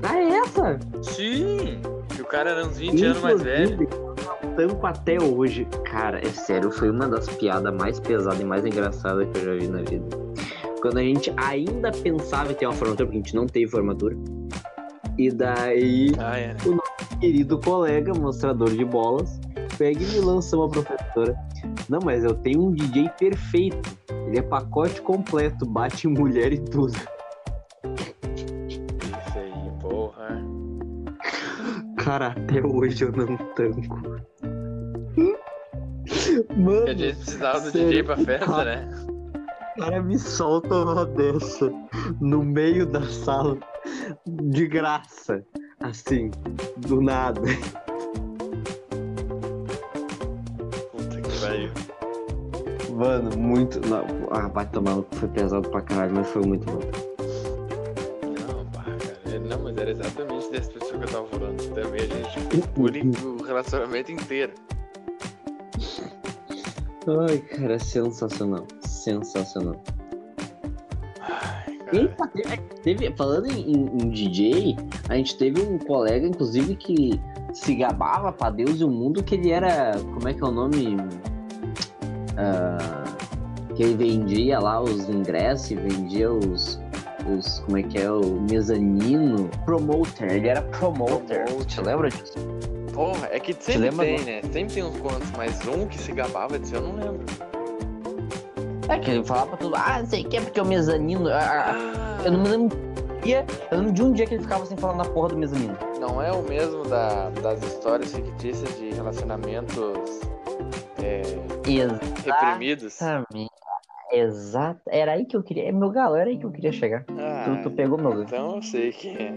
S2: Ah, é essa?
S1: Sim! Que o cara era uns 20 anos mais velho.
S2: Inclusive, Tampo até hoje. Cara, é sério, foi uma das piadas mais pesadas e mais engraçadas que eu já vi na vida. Quando a gente ainda pensava em ter uma formatura, porque a gente não teve formatura. E daí,
S1: Ah, é.
S2: querido colega, mostrador de bolas, pega e me lança uma professora. Não, mas eu tenho um DJ perfeito. Ele é pacote completo, bate em mulher e tudo. Cara, até hoje eu não tanco. Mano,
S1: Que a gente precisava do DJ pra festa,
S2: cara-
S1: né?
S2: o cara me solta uma dessa no meio da sala de graça. Assim, do nada.
S1: Puta que pariu.
S2: Mano, muito. Não, ah, vai tomar foi pesado pra caralho, mas foi muito bom.
S1: Exatamente dessa pessoa que eu tava falando. Também a gente bullying o relacionamento inteiro.
S2: Ai, cara, sensacional. Sensacional.
S1: Ai, cara.
S2: teve, teve- falando em, em- DJ, a gente teve um colega, inclusive, que se gabava pra Deus e o mundo que ele era. Como é que é o nome? Ah, que ele vendia lá os ingressos, e vendia os. Os como é que é? O mezanino. Promoter, ele era promoter.
S1: Promoter.
S2: Te lembra disso?
S1: Porra, é que sempre
S2: lembra
S1: tem, né? Sempre tem uns quantos, mas um que se gabava disso eu não lembro.
S2: É que ele falava pra tudo, ah, não sei o que, porque o mezanino. ah, ah, eu não me lembro. Eu lembro de um dia que ele ficava sem falar na porra do mezanino.
S1: não é o mesmo da, das histórias fictícias de relacionamentos é, reprimidos?
S2: Exato. Era aí que eu queria. Meu galo, era aí que eu queria chegar.
S1: Ah,
S2: Tu, tu pegou meu.
S1: então eu sei que é.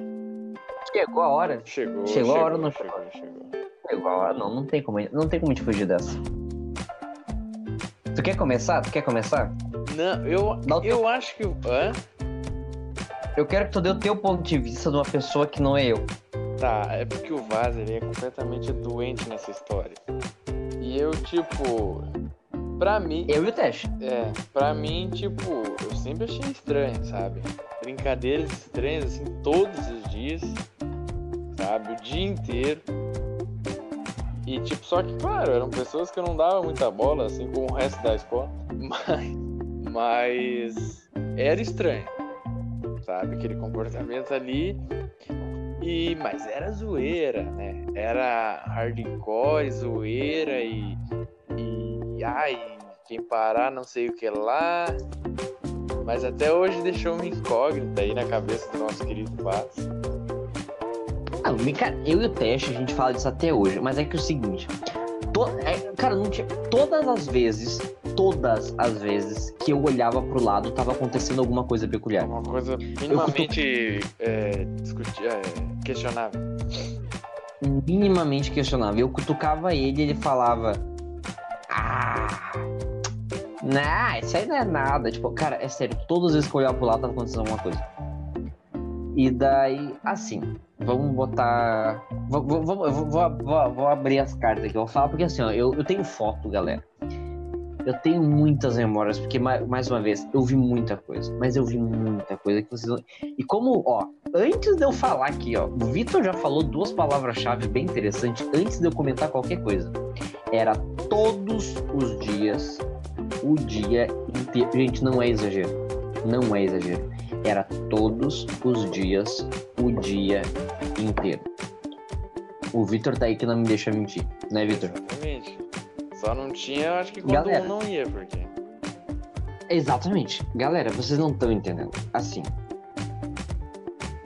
S2: Chegou a hora.
S1: Chegou.
S2: Chegou a hora ou não
S1: chegou, chegou.
S2: Chegou a hora. Não, não tem como. Não tem como a gente fugir dessa. Tu quer começar? Tu quer começar?
S1: Não, eu,
S2: Dá
S1: eu acho que. Hã?
S2: Eu quero que tu dê o teu ponto de vista de uma pessoa que não é eu.
S1: Tá, é porque o Vaz ele é completamente doente nessa história. E eu, tipo. Pra mim.
S2: Eu e o Teste.
S1: É, pra mim, tipo, eu sempre achei estranho, sabe? Brincadeiras estranhas, assim, todos os dias, sabe? O dia inteiro. E, tipo, só que, claro, eram pessoas que eu não dava muita bola, assim como o resto da escola. Mas, mas era estranho, sabe? Aquele comportamento ali. E, mas era zoeira, né? Era hardcore, zoeira e. E. Ai, quem parar não sei o que lá. Mas até hoje deixou uma incógnita aí na cabeça do nosso querido.
S2: Ah, me- cara, eu e o Teste, a gente fala disso até hoje, mas é que é o seguinte. to- é, cara, não tinha. Todas as vezes, todas as vezes que eu olhava pro lado, tava acontecendo alguma coisa peculiar.
S1: Uma coisa minimamente é, discuti- é, questionável.
S2: minimamente questionável. Eu cutucava ele e ele falava. Ah. Nah, isso aí não é nada. Tipo, cara, é sério, todas as vezes que eu olhava pro lado tava acontecendo alguma coisa. E daí, assim, vamos botar. Vou, vou, vou, vou, vou- vou abrir as cartas aqui. Eu vou falar porque assim, ó, eu, eu tenho foto, galera. Eu tenho muitas memórias, porque, ma- mais uma vez, eu vi muita coisa. Mas eu vi muita coisa que vocês. E como, ó, antes de eu falar aqui, ó, o Vitor já falou duas palavras-chave bem interessantes antes de eu comentar qualquer coisa. Era todos os dias, o dia inteiro. Gente, não é exagero. Não é exagero. Era todos os dias, o dia inteiro. O Vitor tá aí que não me deixa mentir, né, Vitor?
S1: Exatamente. Só não tinha, eu acho que quando
S2: Galera.
S1: um não ia, porque.
S2: Exatamente. Galera, vocês não estão entendendo. Assim.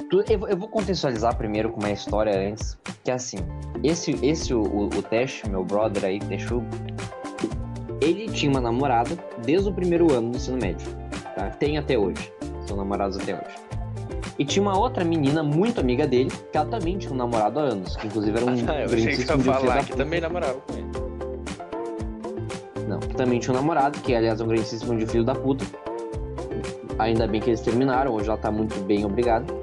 S2: tu- eu, vou- eu vou contextualizar primeiro com uma história antes. Que é assim. Esse, esse o, o, o Tesh, meu brother aí, Teshu, ele tinha uma namorada desde o primeiro ano do ensino médio. Tá? Tem até hoje. São namorados até hoje. E tinha uma outra menina muito amiga dele, que ela também tinha um namorado há anos, que inclusive era um
S1: eu achei que ia falar que também namorava com ele.
S2: Também tinha um namorado, que aliás é um grandíssimo de filho da puta. Ainda bem que eles terminaram, hoje ela tá muito bem, obrigado.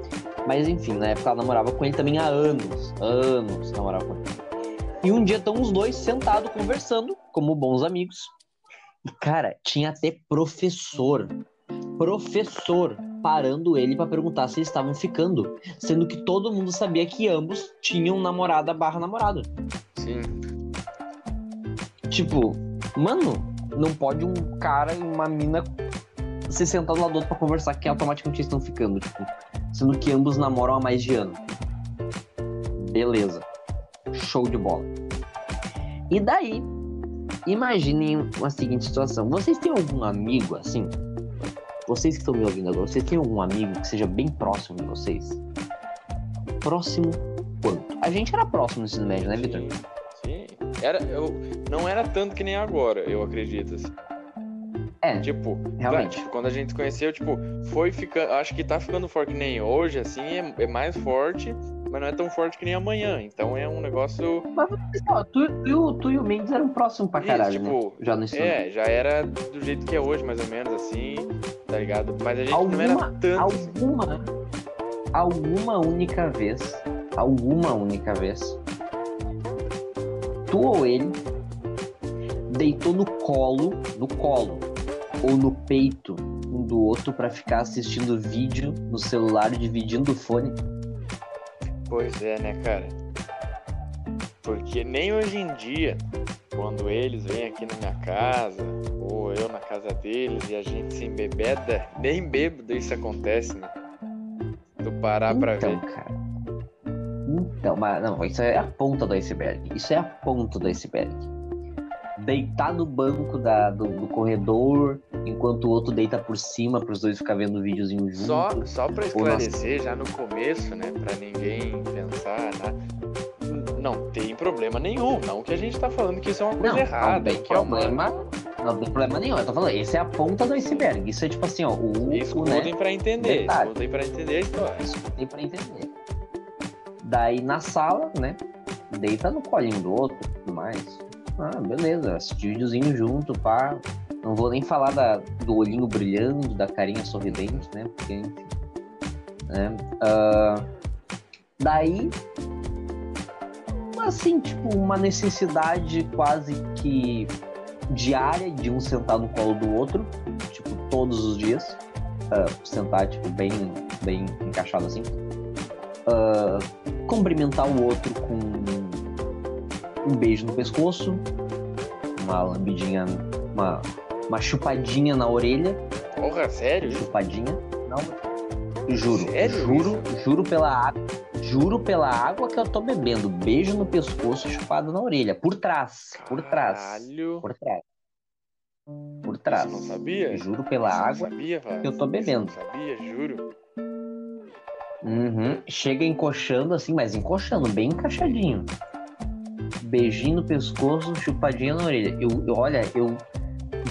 S2: Mas enfim, na época ela namorava com ele também há anos. Anos namorava com ele. E um dia estão os dois sentados conversando, como bons amigos. E, cara, tinha até professor. Professor parando ele pra perguntar se eles estavam ficando. Sendo que todo mundo sabia que ambos tinham namorada barra namorado.
S1: Sim.
S2: Tipo, mano, não pode um cara e uma mina se sentar do lado do outro pra conversar que automaticamente estão ficando, tipo, sendo que ambos namoram há mais de ano. Beleza. Show de bola. E daí, imaginem uma seguinte situação. Vocês têm algum amigo assim? Vocês que estão me ouvindo agora, vocês têm algum amigo que seja bem próximo de vocês? Próximo quanto? A gente era próximo no ensino médio, né, Vitor?
S1: Sim. Era, eu, não era tanto que nem agora, eu acredito. Assim.
S2: É,
S1: Tipo,
S2: realmente.
S1: tipo, quando a gente se conheceu, tipo, foi ficando. Acho que tá ficando forte que nem hoje, assim, é, é mais forte, mas não é tão forte que nem amanhã. Então é um negócio.
S2: Mas ó, tu, tu, e o- tu e o Mendes eram próximos pra
S1: Isso,
S2: caralho, né?
S1: tipo,
S2: Já no ensino
S1: É, já era do jeito que é hoje, mais ou menos, assim, tá ligado? Mas a gente não era
S2: Alguma-
S1: tanto. assim.
S2: alguma alguma única vez, alguma única vez, ou ele deitou no colo, no colo ou no peito um do outro pra ficar assistindo vídeo no celular dividindo o fone.
S1: Pois é, né, cara? Porque nem hoje em dia, quando eles vêm aqui na minha casa, ou eu na casa deles, e a gente se embebeda, nem bêbado isso acontece, né? Tu parar pra
S2: então,
S1: ver.
S2: cara. Então, mas não, isso é a ponta do iceberg. Isso é a ponta do iceberg. Deitar no banco da, do, do corredor, enquanto o outro deita por cima para os dois ficar vendo o videozinho junto.
S1: Só, só
S2: nós-
S1: esclarecer já no começo, né? Pra ninguém pensar, né? Não tem problema nenhum. Não que a gente tá falando que isso é uma coisa
S2: não,
S1: errada.
S2: não tem
S1: que é uma...
S2: problema. Não tem problema nenhum. Eu tô falando, esse é a ponta do iceberg. Isso é tipo assim, ó, o, o né?
S1: Escutem pra entender.
S2: Detalhe.
S1: Escutem pra entender a história.
S2: Escutei pra entender. Daí na sala, né? Deita no colinho do outro tudo mais. Ah, beleza. Assistir videozinho junto, pá. Não vou nem falar da, do olhinho brilhando, da carinha sorridente, né? Porque, enfim. Né? Ah, daí. Assim, tipo, uma necessidade quase que diária de um sentar no colo do outro, tipo, todos os dias. Ah, sentar, tipo, bem, bem encaixado assim. Ah, cumprimentar o outro com um beijo no pescoço, uma lambidinha, uma, uma chupadinha na orelha,
S1: Porra, sério?
S2: chupadinha, não, juro,
S1: Sério
S2: juro, juro pela água, juro pela água que eu tô bebendo, beijo no pescoço, chupada na orelha, por trás, por trás,
S1: Caralho.
S2: por trás, por trás,
S1: não sabia?
S2: juro pela água
S1: sabia,
S2: que eu tô bebendo.
S1: Não sabia, juro.
S2: Uhum. Chega encoxando assim, mas encoxando, bem encaixadinho. Beijinho no pescoço, chupadinha na orelha. Eu, eu- olha, eu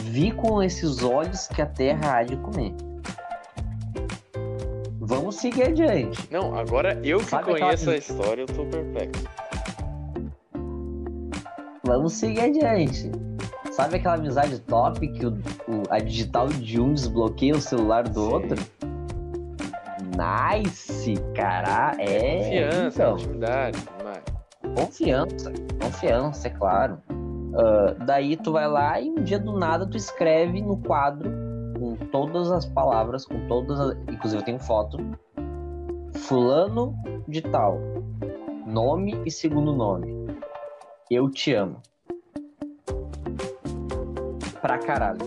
S2: vi com esses olhos que a terra há de comer. Vamos seguir adiante.
S1: Não, agora eu que
S2: Sabe aquela-
S1: conheço a história, eu tô perplexo.
S2: Vamos seguir adiante. Sabe aquela amizade top que o, o- a digital de um desbloqueia o celular do
S1: Sim.
S2: outro? Nice, cara. É.
S1: Confiança,
S2: então.
S1: intimidade, mais.
S2: Confiança, confiança, é claro. Ah, daí tu vai lá e um dia do nada tu escreve no quadro com todas as palavras, com todas as... Inclusive eu tenho foto. Fulano de tal. Nome e segundo nome. Eu te amo. Pra caralho.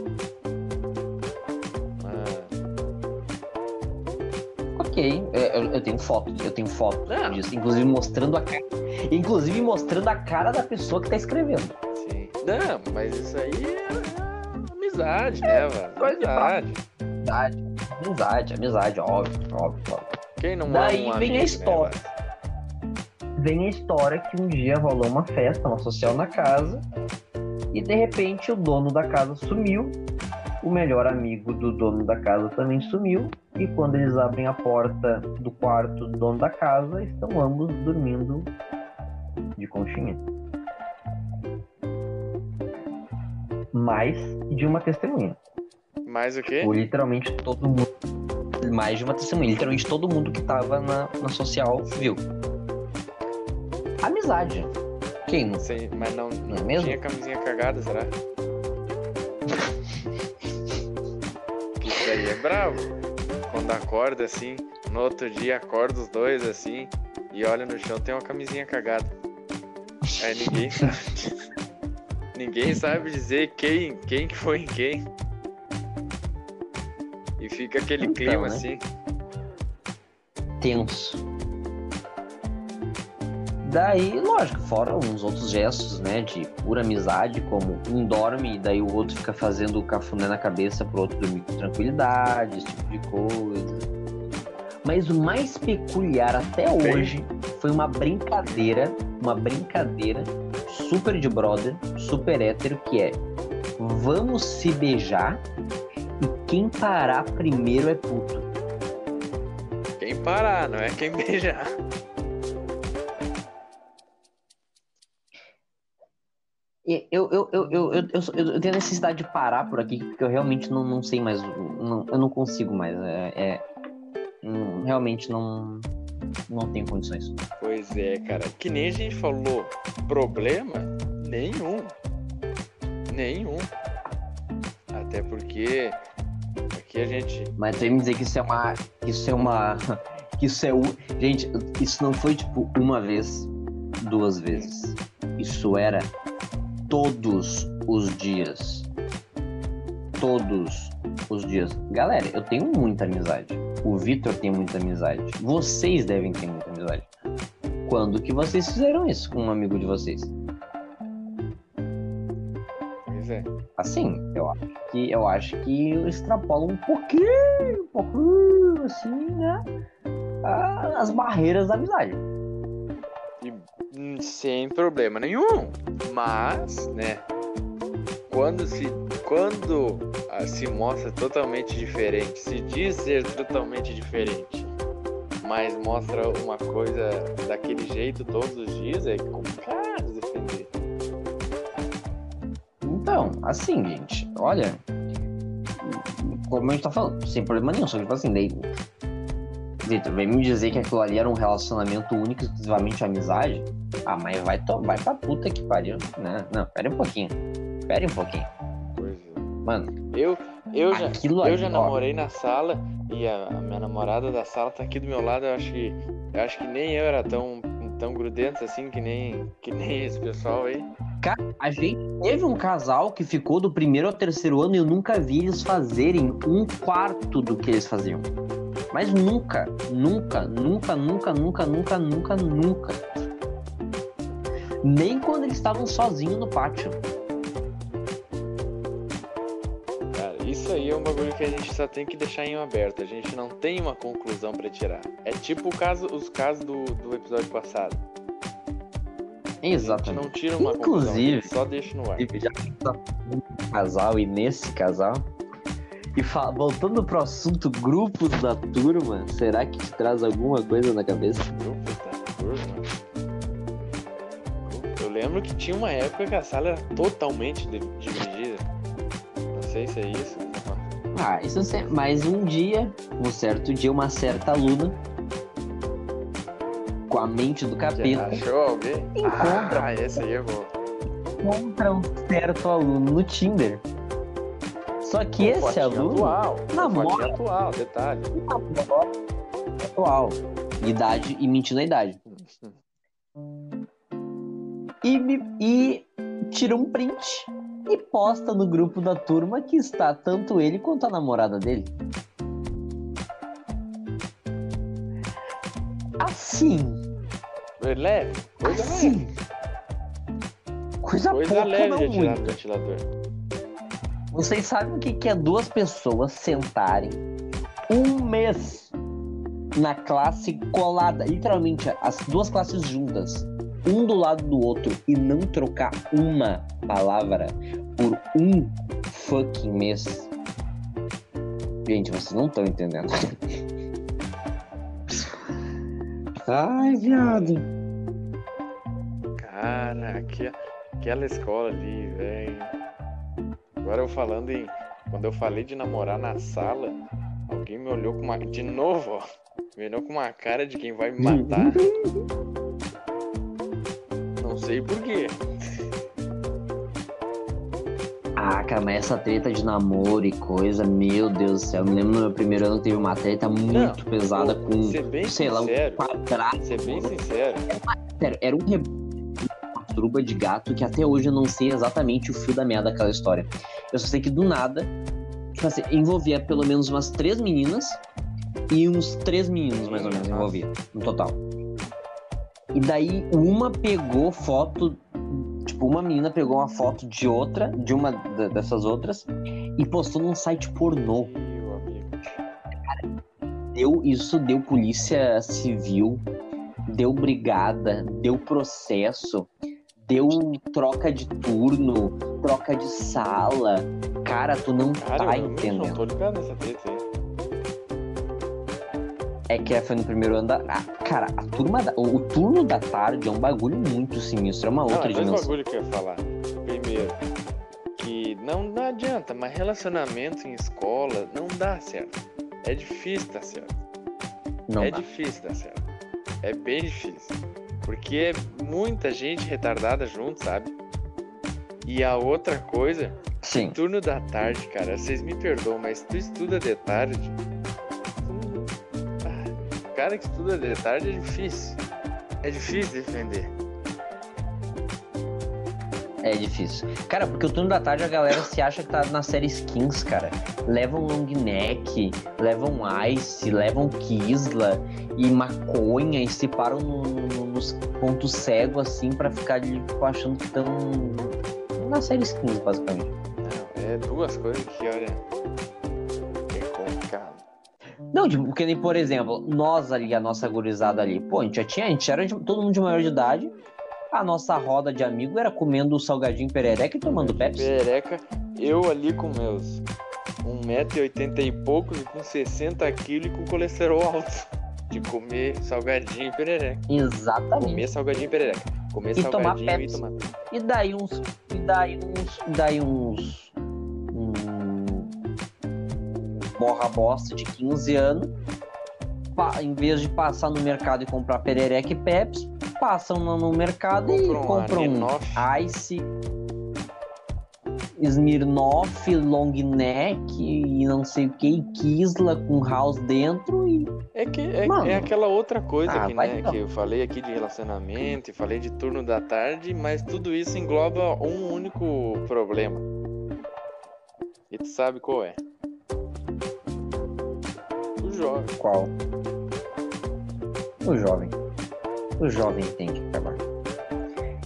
S2: Ok, é, eu, eu tenho foto, eu tenho foto
S1: Ah.
S2: disso, inclusive mostrando a cara. Inclusive mostrando a cara da pessoa que tá escrevendo.
S1: sim. Não, mas isso aí é amizade, né, velho? Amizade.
S2: Amizade, amizade, amizade, óbvio, óbvio, óbvio.
S1: Quem não
S2: Daí
S1: um
S2: vem a
S1: amigo,
S2: história.
S1: Né?
S2: Vem a história que um dia rolou uma festa, uma social na casa, e de repente o dono da casa sumiu, o melhor amigo do dono da casa também sumiu, e quando eles abrem a porta do quarto do dono da casa, estão ambos dormindo de conchinha. Mais de uma testemunha.
S1: Mais o quê?
S2: Ou literalmente todo mundo. Mais de uma testemunha. Literalmente todo mundo que tava na, na social viu. Amizade. Quem não?
S1: Sim, mas não,
S2: Não é mesmo?
S1: tinha camisinha cagada, será? Isso aí é bravo. Quando acorda assim, no outro dia acorda os dois assim e olha no chão tem uma camisinha cagada. Aí ninguém sabe. ninguém sabe dizer quem, quem que foi em quem. E fica aquele
S2: Então,
S1: clima
S2: né?
S1: assim.
S2: Tenso. Daí, lógico, fora uns outros gestos, né, de pura amizade, como um dorme e daí o outro fica fazendo o cafuné na cabeça pro outro dormir com tranquilidade, esse tipo de coisa. Mas o mais peculiar até hoje foi uma brincadeira, uma brincadeira super de brother, super hétero, que é vamos se beijar e quem parar primeiro é puto.
S1: Quem parar, não é quem beijar.
S2: Eu, eu, eu, eu, eu, tenho necessidade de parar por aqui, porque eu realmente não, não sei mais. Não, eu não consigo mais. É, é- realmente não, não tenho condições.
S1: Pois é, cara. Que nem a gente falou, problema nenhum. Nenhum. Até porque aqui a gente.
S2: Mas tem que me dizer que isso é uma. Que isso é uma. Que isso é. o- Gente, isso não foi tipo uma vez, duas vezes. Isso era todos os dias. Todos os dias. Galera, eu tenho muita amizade. O Vitor tem muita amizade. Vocês devem ter muita amizade. Quando que vocês fizeram isso com um amigo de vocês?
S1: Pois é.
S2: Assim, eu acho que eu acho que extrapola um pouquinho, um pouquinho, assim, né? a- As barreiras da amizade.
S1: Hum, Sem problema nenhum. Mas, né? Quando se. Quando ah, se mostra totalmente diferente, se diz ser totalmente diferente, mas mostra uma coisa daquele jeito todos os dias, é complicado defender.
S2: Então, assim, gente, olha. Como a gente tá falando, sem problema nenhum, só que tipo assim, daí. Vitor, vem me dizer que aquilo ali era um relacionamento único, exclusivamente amizade? Ah, mas vai, to... vai pra puta que pariu, né? Não, pera um pouquinho. Pera um pouquinho.
S1: É.
S2: Mano,
S1: Eu, eu já, eu
S2: ali,
S1: já
S2: ó,
S1: namorei na sala e a, a minha namorada da sala tá aqui do meu lado. Eu acho que, eu acho que nem eu era tão, tão grudento assim que nem, que nem esse pessoal aí.
S2: Cara, a gente teve um casal que ficou do primeiro ao terceiro ano e eu nunca vi eles fazerem um quarto do que eles faziam. Mas nunca, nunca, nunca, nunca, nunca, nunca, nunca, nunca. Nem quando eles estavam sozinhos no pátio.
S1: Cara, isso aí é um bagulho que a gente só tem que deixar em aberto. A gente não tem uma conclusão pra tirar. É tipo o caso, os casos do, do episódio passado. A gente
S2: Exatamente.
S1: não tira uma conclusão,
S2: Inclusive-
S1: só deixa no ar.
S2: Já que tá de casal e nesse casal. E voltando pro assunto grupos da turma, será que te traz alguma coisa na cabeça?
S1: Grupos da turma. Eu lembro que tinha uma época que a sala era totalmente di- dividida. Não sei se é isso.
S2: Ah, isso é. Mas um dia, um certo dia, uma certa aluna, com a mente do
S1: Já
S2: capeta,
S1: achou alguém?
S2: Encontra.
S1: Ah, esse aí eu vou.
S2: encontra um certo aluno no Tinder. Só que esse
S1: Fotinho
S2: aluno
S1: atual.
S2: namora.
S1: Atual, detalhe.
S2: atual, idade e mentindo a idade. E, me- e tira um print e posta no grupo da turma que está tanto ele quanto a namorada dele. Assim,
S1: Foi leve? Coisa
S2: assim.
S1: leve.
S2: Coisa,
S1: Coisa
S2: pouca,
S1: leve
S2: não
S1: de atirar no
S2: muita.
S1: ventilador.
S2: Vocês sabem o que é duas pessoas sentarem um mês na classe colada, literalmente as duas classes juntas, um do lado do outro e não trocar uma palavra por um fucking mês? Gente, vocês não estão entendendo. Ai, viado.
S1: Cara, que- aquela escola ali, velho. Agora eu falando em. Quando eu falei de namorar na sala, alguém me olhou com uma. De novo, ó. Me olhou com uma cara de quem vai me matar. Não sei porquê.
S2: Ah, cara, mas essa treta de namoro e coisa, meu Deus do céu. Eu me lembro no meu primeiro ano teve uma treta muito pesada
S1: Vou
S2: com, sei lá, um
S1: sincero.
S2: quadrado.
S1: Ser bem sincero.
S2: Sério, era um re... uma truba de gato que até hoje eu não sei exatamente o fio da meada daquela história. Eu só sei que do nada, tipo assim, envolvia pelo menos umas três meninas e uns três meninos, mais ou menos, envolvia, no total. E daí uma pegou foto, tipo, uma menina pegou uma foto de outra, de uma dessas outras, e postou num site pornô. Deu, isso deu polícia civil, deu brigada, deu processo, deu troca de turno, troca de sala. Cara, tu não
S1: Cara,
S2: tá
S1: eu
S2: entendendo.
S1: não tô ligado nessa treta aí.
S2: É que foi no primeiro ano da. Ah, cara, a turma da... o turno da tarde é um bagulho muito sinistro, é uma
S1: Não,
S2: outra
S1: é dois
S2: dimensão.
S1: bagulho que eu ia falar. Primeiro, que não, não adianta, mas relacionamento em escola não dá certo. É difícil dar certo.
S2: Não
S1: é
S2: dá.
S1: difícil dar certo. É bem difícil. Porque é muita gente retardada junto, sabe? E a outra coisa,
S2: Sim.
S1: turno da tarde, cara, vocês me perdoam, mas tu estuda de tarde. tu- Ah, cara que estuda de tarde é difícil. É difícil defender.
S2: É difícil. Cara, porque o turno da tarde a galera se acha que tá na série skins, cara. Levam long neck, levam ice, levam kisla e maconha e se param no- no- nos pontos cegos assim pra ficar tipo, achando que estão na série skins, basicamente.
S1: Não, é duas coisas que, olha. É complicado.
S2: Não, tipo, porque nem, por exemplo, nós ali, a nossa gurizada ali, pô, a gente já tinha, a gente era de- todo mundo de maior de idade, a nossa roda de amigo era comendo salgadinho perereca e tomando Pepsi.
S1: Perereca, eu ali com meus 1,80m e poucos e com 60 kg e com colesterol alto. De comer salgadinho e perereca.
S2: Exatamente.
S1: Comer salgadinho e perereca. Comer
S2: E tomar
S1: salgadinho e
S2: Pepsi.
S1: tomar Pepsi.
S2: E daí uns. E daí uns. E daí uns. Um, borra bosta de 15 anos. Em vez de passar no mercado e comprar perereca e Pepsi, passam no, no mercado e
S1: Compram um.
S2: Ice. Smirnoff, long neck e não sei o que, e Kisla com house dentro e
S1: É que é,
S2: Mano.
S1: é aquela outra coisa
S2: Ah,
S1: que,
S2: vai
S1: né, que eu falei aqui de relacionamento e falei de turno da tarde, mas tudo isso engloba um único problema. E tu sabe qual é? O jovem.
S2: qual? O jovem. O jovem tem que acabar.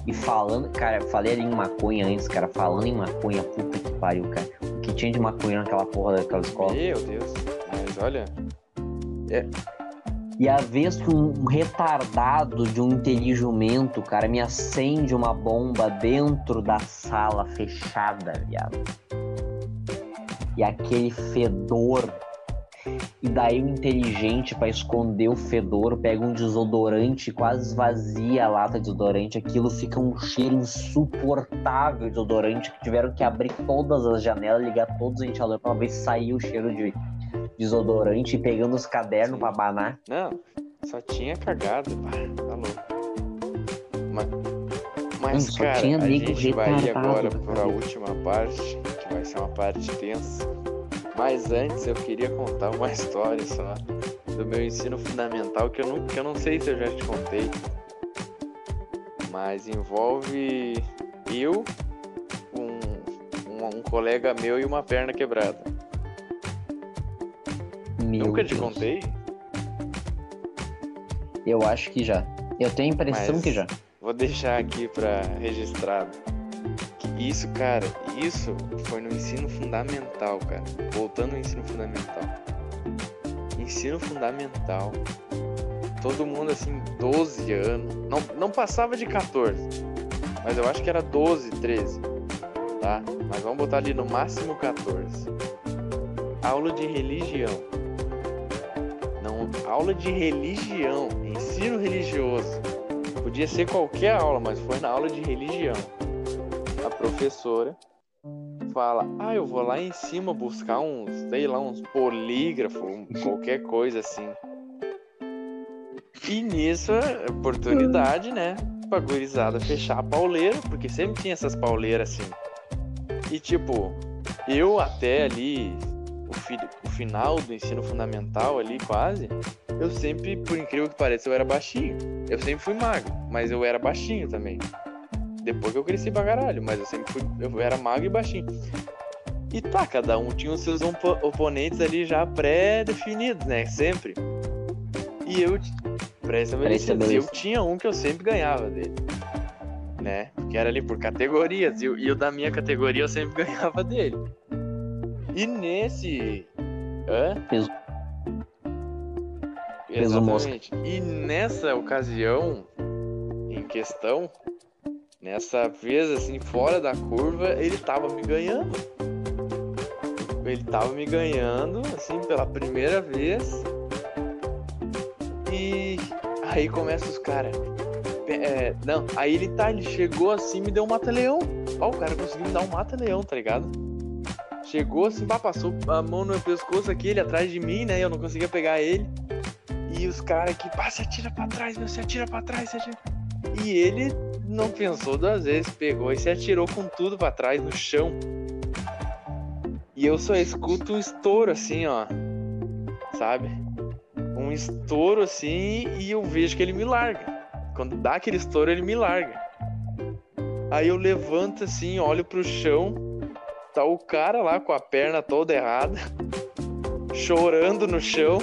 S2: E falando, cara, falei ali em maconha antes, cara, falando em maconha, puta que pariu, cara. O que tinha de maconha naquela porra daquela escola?
S1: Meu Deus. Mas olha,
S2: E a vez que um um retardado de um inteligimento, cara, me acende uma bomba dentro da sala fechada, viado. E aquele fedor. E daí o inteligente, pra esconder o fedor, pega um desodorante quase esvazia a lata de desodorante. Aquilo fica um cheiro insuportável de desodorante que tiveram que abrir todas as janelas, ligar todos os ventiladores pra ver se saía o cheiro de desodorante e pegando os cadernos pra abanar.
S1: não, só tinha cagada, pá, tá louco. Mas, mas
S2: Hum, só
S1: cara,
S2: tinha
S1: a gente vai ir agora para a última parte, que vai ser uma parte tensa. Mas antes eu queria contar uma história só do meu ensino fundamental que eu não, que eu não sei se eu já te contei. Mas envolve eu, um, um, um colega meu e uma perna quebrada.
S2: Meu
S1: Nunca te
S2: Deus.
S1: contei?
S2: Eu acho que já. Eu tenho a impressão
S1: Mas-
S2: que já.
S1: Vou deixar aqui pra registrado. Que isso, cara, isso foi no ensino fundamental, cara. Voltando ao ensino fundamental. Ensino fundamental. Todo mundo assim, 12 anos. Não, não passava de 14. Mas eu acho que era 12, 13. Tá? Mas vamos botar ali no máximo 14. Aula de religião. Não, aula de religião. Ensino religioso. Podia ser qualquer aula, mas foi na aula de religião. A professora fala: Ah, eu vou lá em cima buscar uns, sei lá, uns polígrafos, um- qualquer coisa assim. E nisso, oportunidade, né? Pra gurizada fechar a pauleira, porque sempre tinha essas pauleiras assim. E tipo, eu até ali, o, fi- o final do ensino fundamental ali, quase, eu sempre, por incrível que pareça, eu era baixinho. Eu sempre fui magro, mas eu era baixinho também. Depois que eu cresci pra caralho, mas eu sempre fui. Eu era magro e baixinho. E tá, cada um tinha os seus opo- oponentes ali já pré-definidos, né? Sempre. E eu, pré-estabelecidos. Eu tinha um que eu sempre ganhava dele. Né? Que era ali por categorias. E, e o da minha categoria eu sempre ganhava dele. E nesse. Hã?
S2: Peso- Peso mosca.
S1: Exatamente. E nessa ocasião em questão, nessa vez assim, fora da curva, ele tava me ganhando. Ele tava me ganhando, assim, pela primeira vez. E aí começa os caras. É, não, aí ele tá, ele chegou assim me deu um mata-leão. Ó, o cara conseguiu me dar um mata-leão, tá ligado? Chegou assim, pá, passou a mão no meu pescoço aqui, ele atrás de mim, né? Eu não conseguia pegar ele. E os caras aqui, pá, se atira pra trás, meu, se atira pra trás, se atira. E ele não pensou duas vezes, pegou e se atirou com tudo pra trás no chão. E eu só escuto um estouro assim, ó. Sabe? Um estouro assim e eu vejo que ele me larga. Quando dá aquele estouro, ele me larga. Aí eu levanto assim, olho pro chão, tá o cara lá com a perna toda errada, chorando no chão,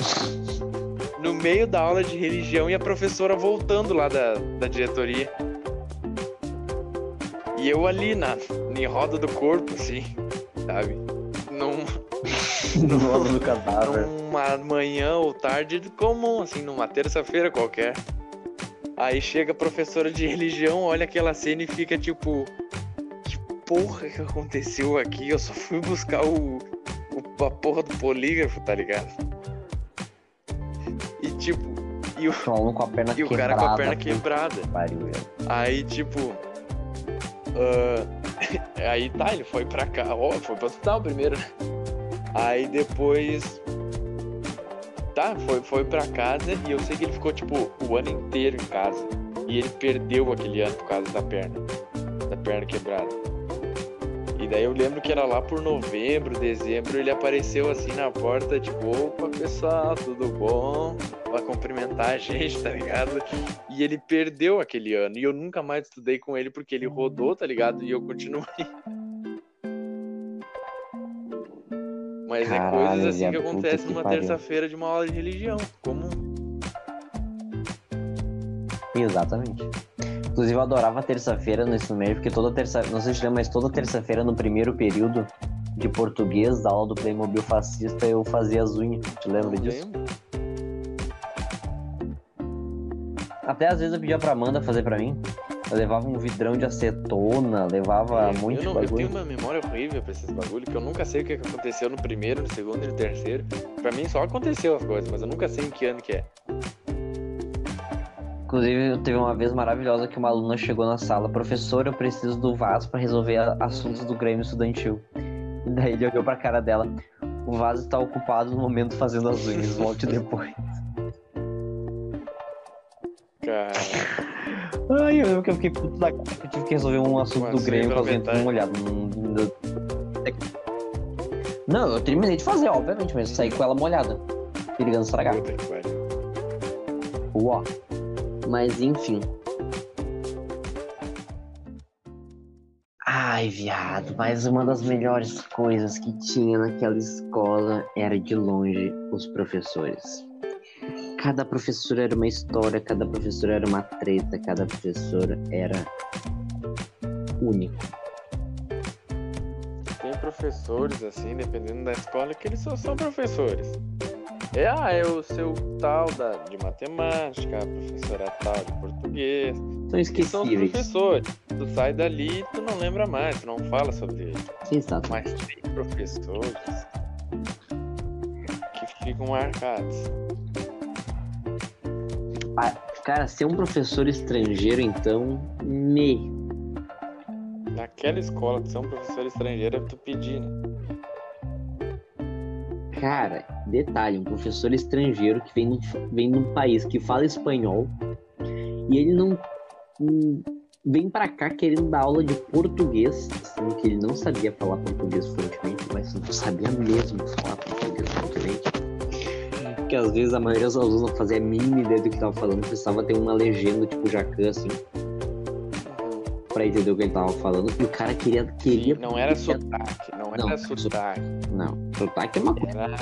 S1: no meio da aula de religião e a professora voltando lá da, da diretoria. E eu ali na em roda do corpo, assim, sabe? Num,
S4: No lado do cadáver.
S1: numa manhã ou tarde comum, assim, numa terça-feira qualquer. Aí chega a professora de religião, olha aquela cena e fica tipo. Que porra que aconteceu aqui? Eu só fui buscar o, o- a porra do polígrafo, tá ligado? E tipo. E o,
S2: com a perna
S1: e o cara com a perna quebrada.
S2: que Pariu.
S1: Aí, tipo. Ah, aí tá, ele foi pra cá. Ó, foi pro hospital primeiro, né? Aí depois. Tá, foi, foi pra casa e eu sei que ele ficou, tipo, o ano inteiro em casa. E ele perdeu aquele ano por causa da perna. Da perna quebrada. E daí eu lembro que era lá por novembro, dezembro, ele apareceu assim na porta, tipo, opa pessoal, tudo bom? Pra cumprimentar a gente, tá ligado? E ele perdeu aquele ano. E eu nunca mais estudei com ele porque ele rodou, tá ligado? E eu continuei. Mas é
S2: Caralho,
S1: coisas assim que acontecem numa terça-feira de uma aula de religião. Comum.
S2: Exatamente. Inclusive, eu adorava terça-feira no ensino médio, porque toda terça não sei se lembra, mas toda terça-feira no primeiro período de português, da aula do Playmobil fascista, eu fazia as unhas. Te lembra
S1: Não
S2: disso?
S1: lembro.
S2: Até às vezes eu pedia pra Amanda fazer pra mim. Eu levava um vidrão de acetona, levava muito
S1: eu, não, eu
S2: bagulho.
S1: tenho uma memória horrível pra esses bagulho, que eu nunca sei o que que aconteceu no primeiro, no segundo e no terceiro. Pra mim só aconteceu as coisas, mas eu nunca sei em que ano que é.
S2: Inclusive, teve uma vez maravilhosa que uma aluna chegou na sala, professor, eu preciso do vaso pra resolver assuntos do Grêmio Estudantil. E daí ele olhou pra cara dela. O vaso está ocupado no momento fazendo as unhas, volte depois.
S1: Cara,
S2: Ai, eu lembro que eu fiquei puto da cara. que Eu tive que resolver um assunto
S1: Mas
S2: do Grêmio fazendo
S1: metade.
S2: molhado. Não, eu terminei de fazer, obviamente, mas saí com ela molhada. Perigando estragar. Uó. Mas enfim. Ai, viado, mas uma das melhores coisas que tinha naquela escola era de longe os professores. Cada professor era uma história, cada professor era uma treta, cada professor era único.
S1: Tem professores, assim, dependendo da escola, que eles só são professores. É, ah, é o seu tal da, de matemática, a professora tal de português.
S2: São
S1: Que são os
S2: esquecíveis.
S1: professores. Tu sai dali e tu não lembra mais, tu não fala sobre ele.
S2: Exato.
S1: Mas tem professores que ficam marcados.
S2: Cara, ser um professor estrangeiro, então, me.
S1: Naquela escola, tu ser um professor estrangeiro é tu pedir, né?
S2: Cara, detalhe, um professor estrangeiro que vem, vem num país que fala espanhol e ele não hum, vem pra cá querendo dar aula de português, sendo que ele não sabia falar português fluentemente, mas não sabia mesmo falar português fluentemente. Porque às vezes a maioria dos alunos não fazia a mínima ideia do que tava falando, precisava ter uma legenda tipo Jacan, assim, pra entender o que ele tava falando. E o cara queria. queria
S1: Sim, não era
S2: queria-
S1: sotaque, não
S2: Não,
S1: era
S2: so-
S1: sotaque.
S2: Não, sotaque é uma coisa.
S1: Era.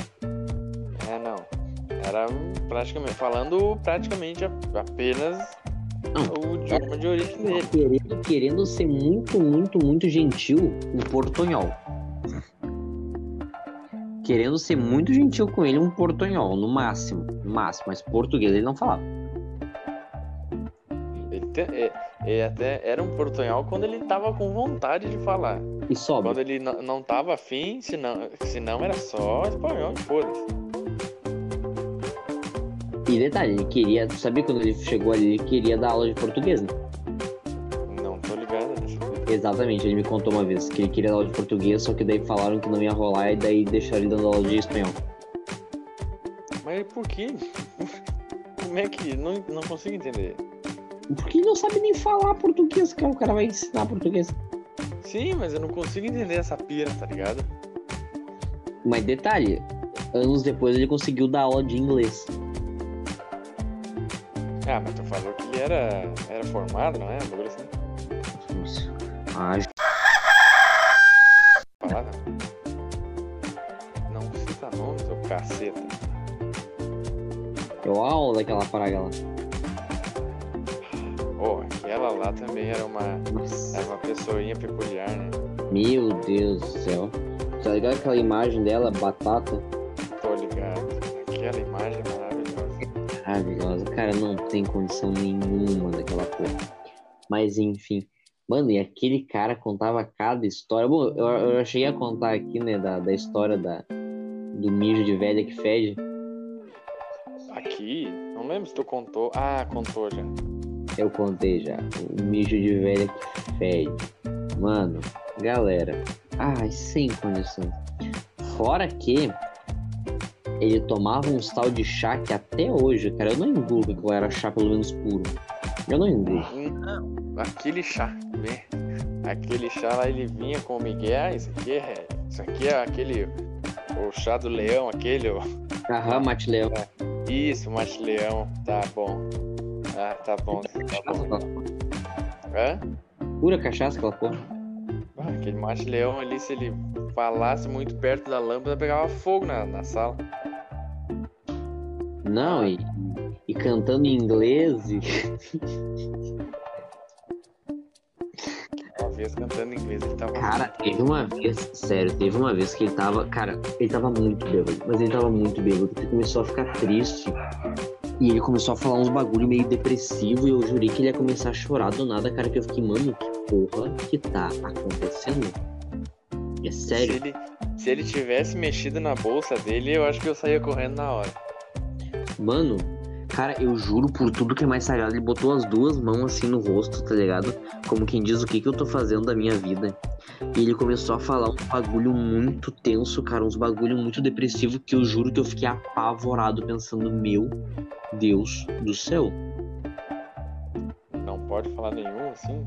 S1: Não. Era praticamente, falando praticamente apenas o idioma de origem dele.
S2: Querendo, querendo ser muito, muito, muito gentil, um portonhol. Querendo ser muito gentil com ele, um portonhol, no máximo. No máximo, mas português ele não falava.
S1: Ele, te- é- é até era um portunhol quando ele tava com vontade de falar.
S2: E sobe.
S1: Quando ele não, não tava afim, senão, senão era só espanhol e foda-se.
S2: E detalhe, ele queria. Sabia quando ele chegou ali, ele queria dar aula de português, né?
S1: Não tô ligado nessa coisa.
S2: Exatamente, ele me contou uma vez que ele queria dar aula de português, só que daí falaram que não ia rolar e daí deixaram ele dando aula de espanhol.
S1: Mas por quê? Como é que. Não, não consigo entender.
S2: Porque ele não sabe nem falar português, cara. O cara vai ensinar português.
S1: Sim, mas eu não consigo entender essa pira, tá ligado?
S2: Mas detalhe, anos depois ele conseguiu dar aula de inglês.
S1: Ah, mas tu falou que ele era, era formado, não é? Um bagulho assim.
S2: Ah,
S1: Falar, não. Não cita nomes, ô caceta.
S2: eu aula daquela praga lá.
S1: Ô, aquela lá também era uma.
S2: Nossa.
S1: Era uma pessoinha peculiar, né?
S2: Meu Deus do céu. Tá ligado aquela imagem dela, batata?
S1: Maravilhosa.
S2: Cara, não tem condição nenhuma daquela porra. Mas enfim. Mano, e aquele cara contava cada história. Bom, eu, eu cheguei a contar aqui, né, da, da história da, do mijo de velha que fede.
S1: Aqui, não lembro se tu contou. Ah, contou já.
S2: Eu contei já. O mijo de velha que fede. Mano, galera. Ai, sem condições. Fora que ele tomava uns tal de chá que até hoje, cara, eu não engulo que aquilo era chá pelo menos puro. Eu não engulo.
S1: Não, aquele chá, né? Aquele chá lá ele vinha com o Miguel. Ah, isso aqui é. Isso aqui é aquele. O chá do leão, aquele. ó.
S2: Aham, mate leão.
S1: Isso, mate leão. Tá bom. Ah, tá bom. Tá
S2: Cachaça,
S1: bom. Hã?
S2: Pura cachaça aquela porra.
S1: Ah, aquele mate leão ali, se ele falasse muito perto da lâmpada, pegava fogo na, na sala.
S2: Não, e, e cantando em inglês e.
S1: Uma vez cantando em inglês, ele tava.
S2: Cara, teve uma vez, sério, teve uma vez que ele tava. Cara, ele tava muito bêbado, mas ele tava muito bêbado. Ele começou a ficar triste. E ele começou a falar uns bagulho meio depressivo. E eu jurei que ele ia começar a chorar do nada, cara. Que eu fiquei, mano, que porra que tá acontecendo? É
S1: se,
S2: sério?
S1: ele, se ele tivesse mexido na bolsa dele, eu acho que eu saía correndo na hora.
S2: Mano, cara, eu juro por tudo que é mais sagrado. Ele botou as duas mãos assim no rosto, tá ligado? Como quem diz o que, que eu tô fazendo da minha vida. E ele começou a falar um bagulho muito tenso, cara. Uns bagulho muito depressivo que eu juro que eu fiquei apavorado pensando, meu Deus do céu.
S1: Não pode falar nenhum assim.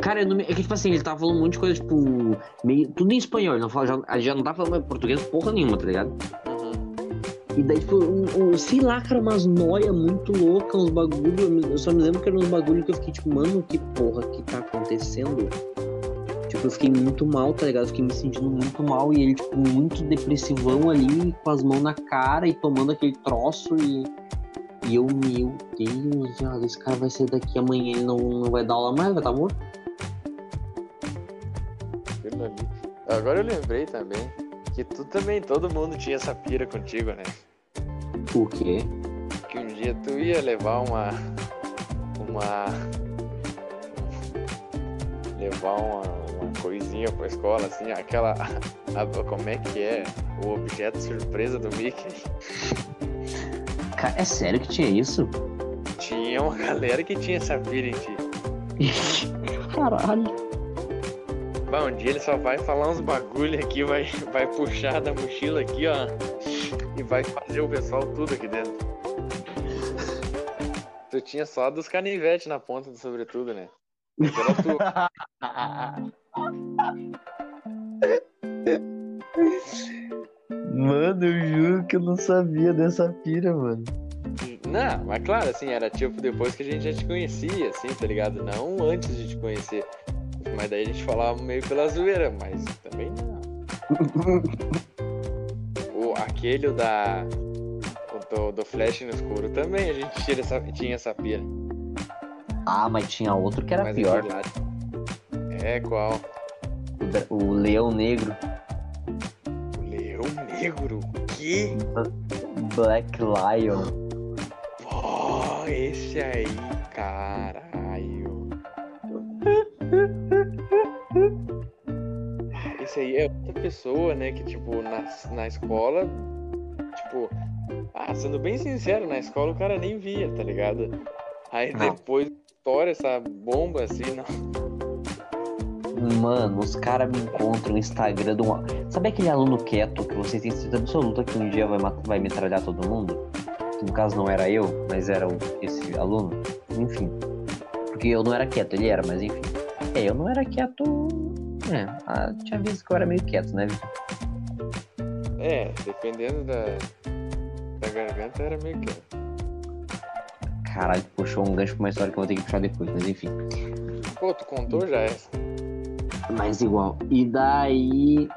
S2: Cara, não é que tipo assim, ele tava falando um monte de coisa, tipo, meio. Tudo em espanhol, ele não fala, já, já não tá falando português porra nenhuma, tá ligado? E daí, tipo, um, um- sei lá, cara, umas noia muito loucas, uns bagulho. Eu só me lembro que eram uns bagulho que eu fiquei, tipo, mano, que porra que tá acontecendo? Tipo, eu fiquei muito mal, tá ligado? Eu fiquei me sentindo muito mal e ele, tipo, muito depressivão ali, com as mãos na cara e tomando aquele troço e. E eu, meu Deus, esse cara vai sair daqui amanhã, ele não, não vai dar aula mais, vai.
S1: Aquilo ali. Agora eu lembrei também que tu também, todo mundo tinha essa pira contigo, né?
S2: O quê?
S1: Que um dia tu ia levar uma. Uma. Levar uma, uma coisinha pra escola, assim, aquela. a- como é que é? O objeto surpresa do Mickey.
S2: Cara, é sério que tinha isso?
S1: Tinha uma galera que tinha essa pira em ti.
S2: Caralho.
S1: Bah, um dia ele só vai falar uns bagulho aqui, vai, vai puxar da mochila aqui, ó. E vai fazer o pessoal tudo aqui dentro. Tu tinha só dos canivetes na ponta do sobretudo, né? Era.
S4: Mano, eu juro que eu não sabia dessa pira, mano.
S1: Não, mas claro, assim, era tipo depois que a gente já te conhecia, assim, tá ligado? Não antes de te conhecer. Mas daí a gente falava meio pela zoeira, mas também não. O, aquele da. do, do Flash no escuro também a gente tira essa, tinha essa pira.
S2: Ah, mas tinha outro que era
S1: Mas
S2: pior.
S1: aquele lá- É, qual?
S2: O, o Leão Negro.
S1: O Leão Negro. Que?
S2: Black Lion.
S1: Pô, esse aí, caralho. Esse aí é outra pessoa, né? Que, tipo, na, na escola, tipo, ah, sendo bem sincero, na escola o cara nem via, tá ligado? Aí
S2: Não.
S1: depois estoura essa bomba assim, não.
S2: Mano, os caras me encontram no Instagram de um. Sabe aquele aluno quieto que vocês têm certeza absoluta que um dia vai, mat- vai metralhar todo mundo? Que no caso não era eu, mas era esse aluno. Enfim. Porque eu não era quieto, ele era, mas enfim. É, eu não era quieto. É, ah, tinha vezes que eu era meio quieto, né, Vitor?
S1: É, dependendo da, da garganta era meio que.
S2: Caralho, puxou um gancho pra uma história que eu vou ter que puxar depois, mas enfim.
S1: Pô, tu contou já essa?
S2: Mas igual. E daí,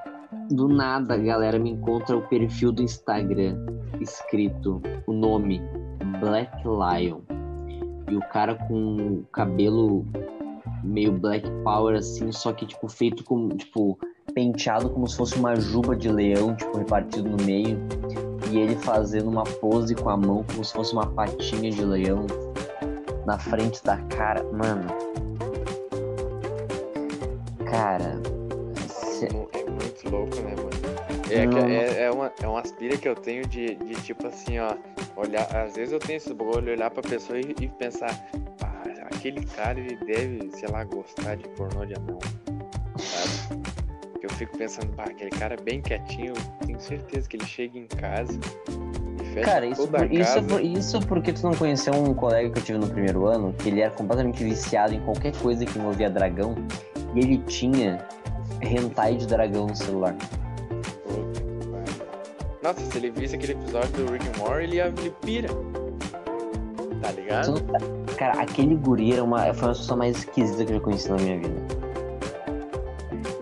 S2: do nada, a galera me encontra o perfil do Instagram escrito o nome Black Lion. E o cara com o cabelo meio Black Power, assim, só que, tipo, feito com, tipo, penteado como se fosse uma juba de leão, tipo, repartido no meio. E ele fazendo uma pose com a mão como se fosse uma patinha de leão na frente da cara. Mano. Cara. cê-
S1: Mano, É muito louco, né, mano? É, é, é uma, é uma aspira que eu tenho de, de tipo assim, ó. Olhar, às vezes eu tenho esse bagulho, olhar pra pessoa e, e pensar, aquele cara ele deve, sei lá, gostar de pornô de anão. Sabe? Eu fico pensando, bah, aquele cara bem quietinho, tenho certeza que ele chega em casa e fecha
S2: Cara, isso,
S1: toda a
S2: isso,
S1: casa.
S2: por- isso porque tu não conheceu um colega que eu tive no primeiro ano, que ele era completamente viciado em qualquer coisa que envolvia dragão, e ele tinha hentai de dragão no celular.
S1: Nossa, se ele visse aquele episódio do Rick and Morty, ele, ia- ele pira. Tá ligado?
S2: Cara, aquele guri era uma, foi uma pessoa mais esquisita que eu já conheci na minha vida.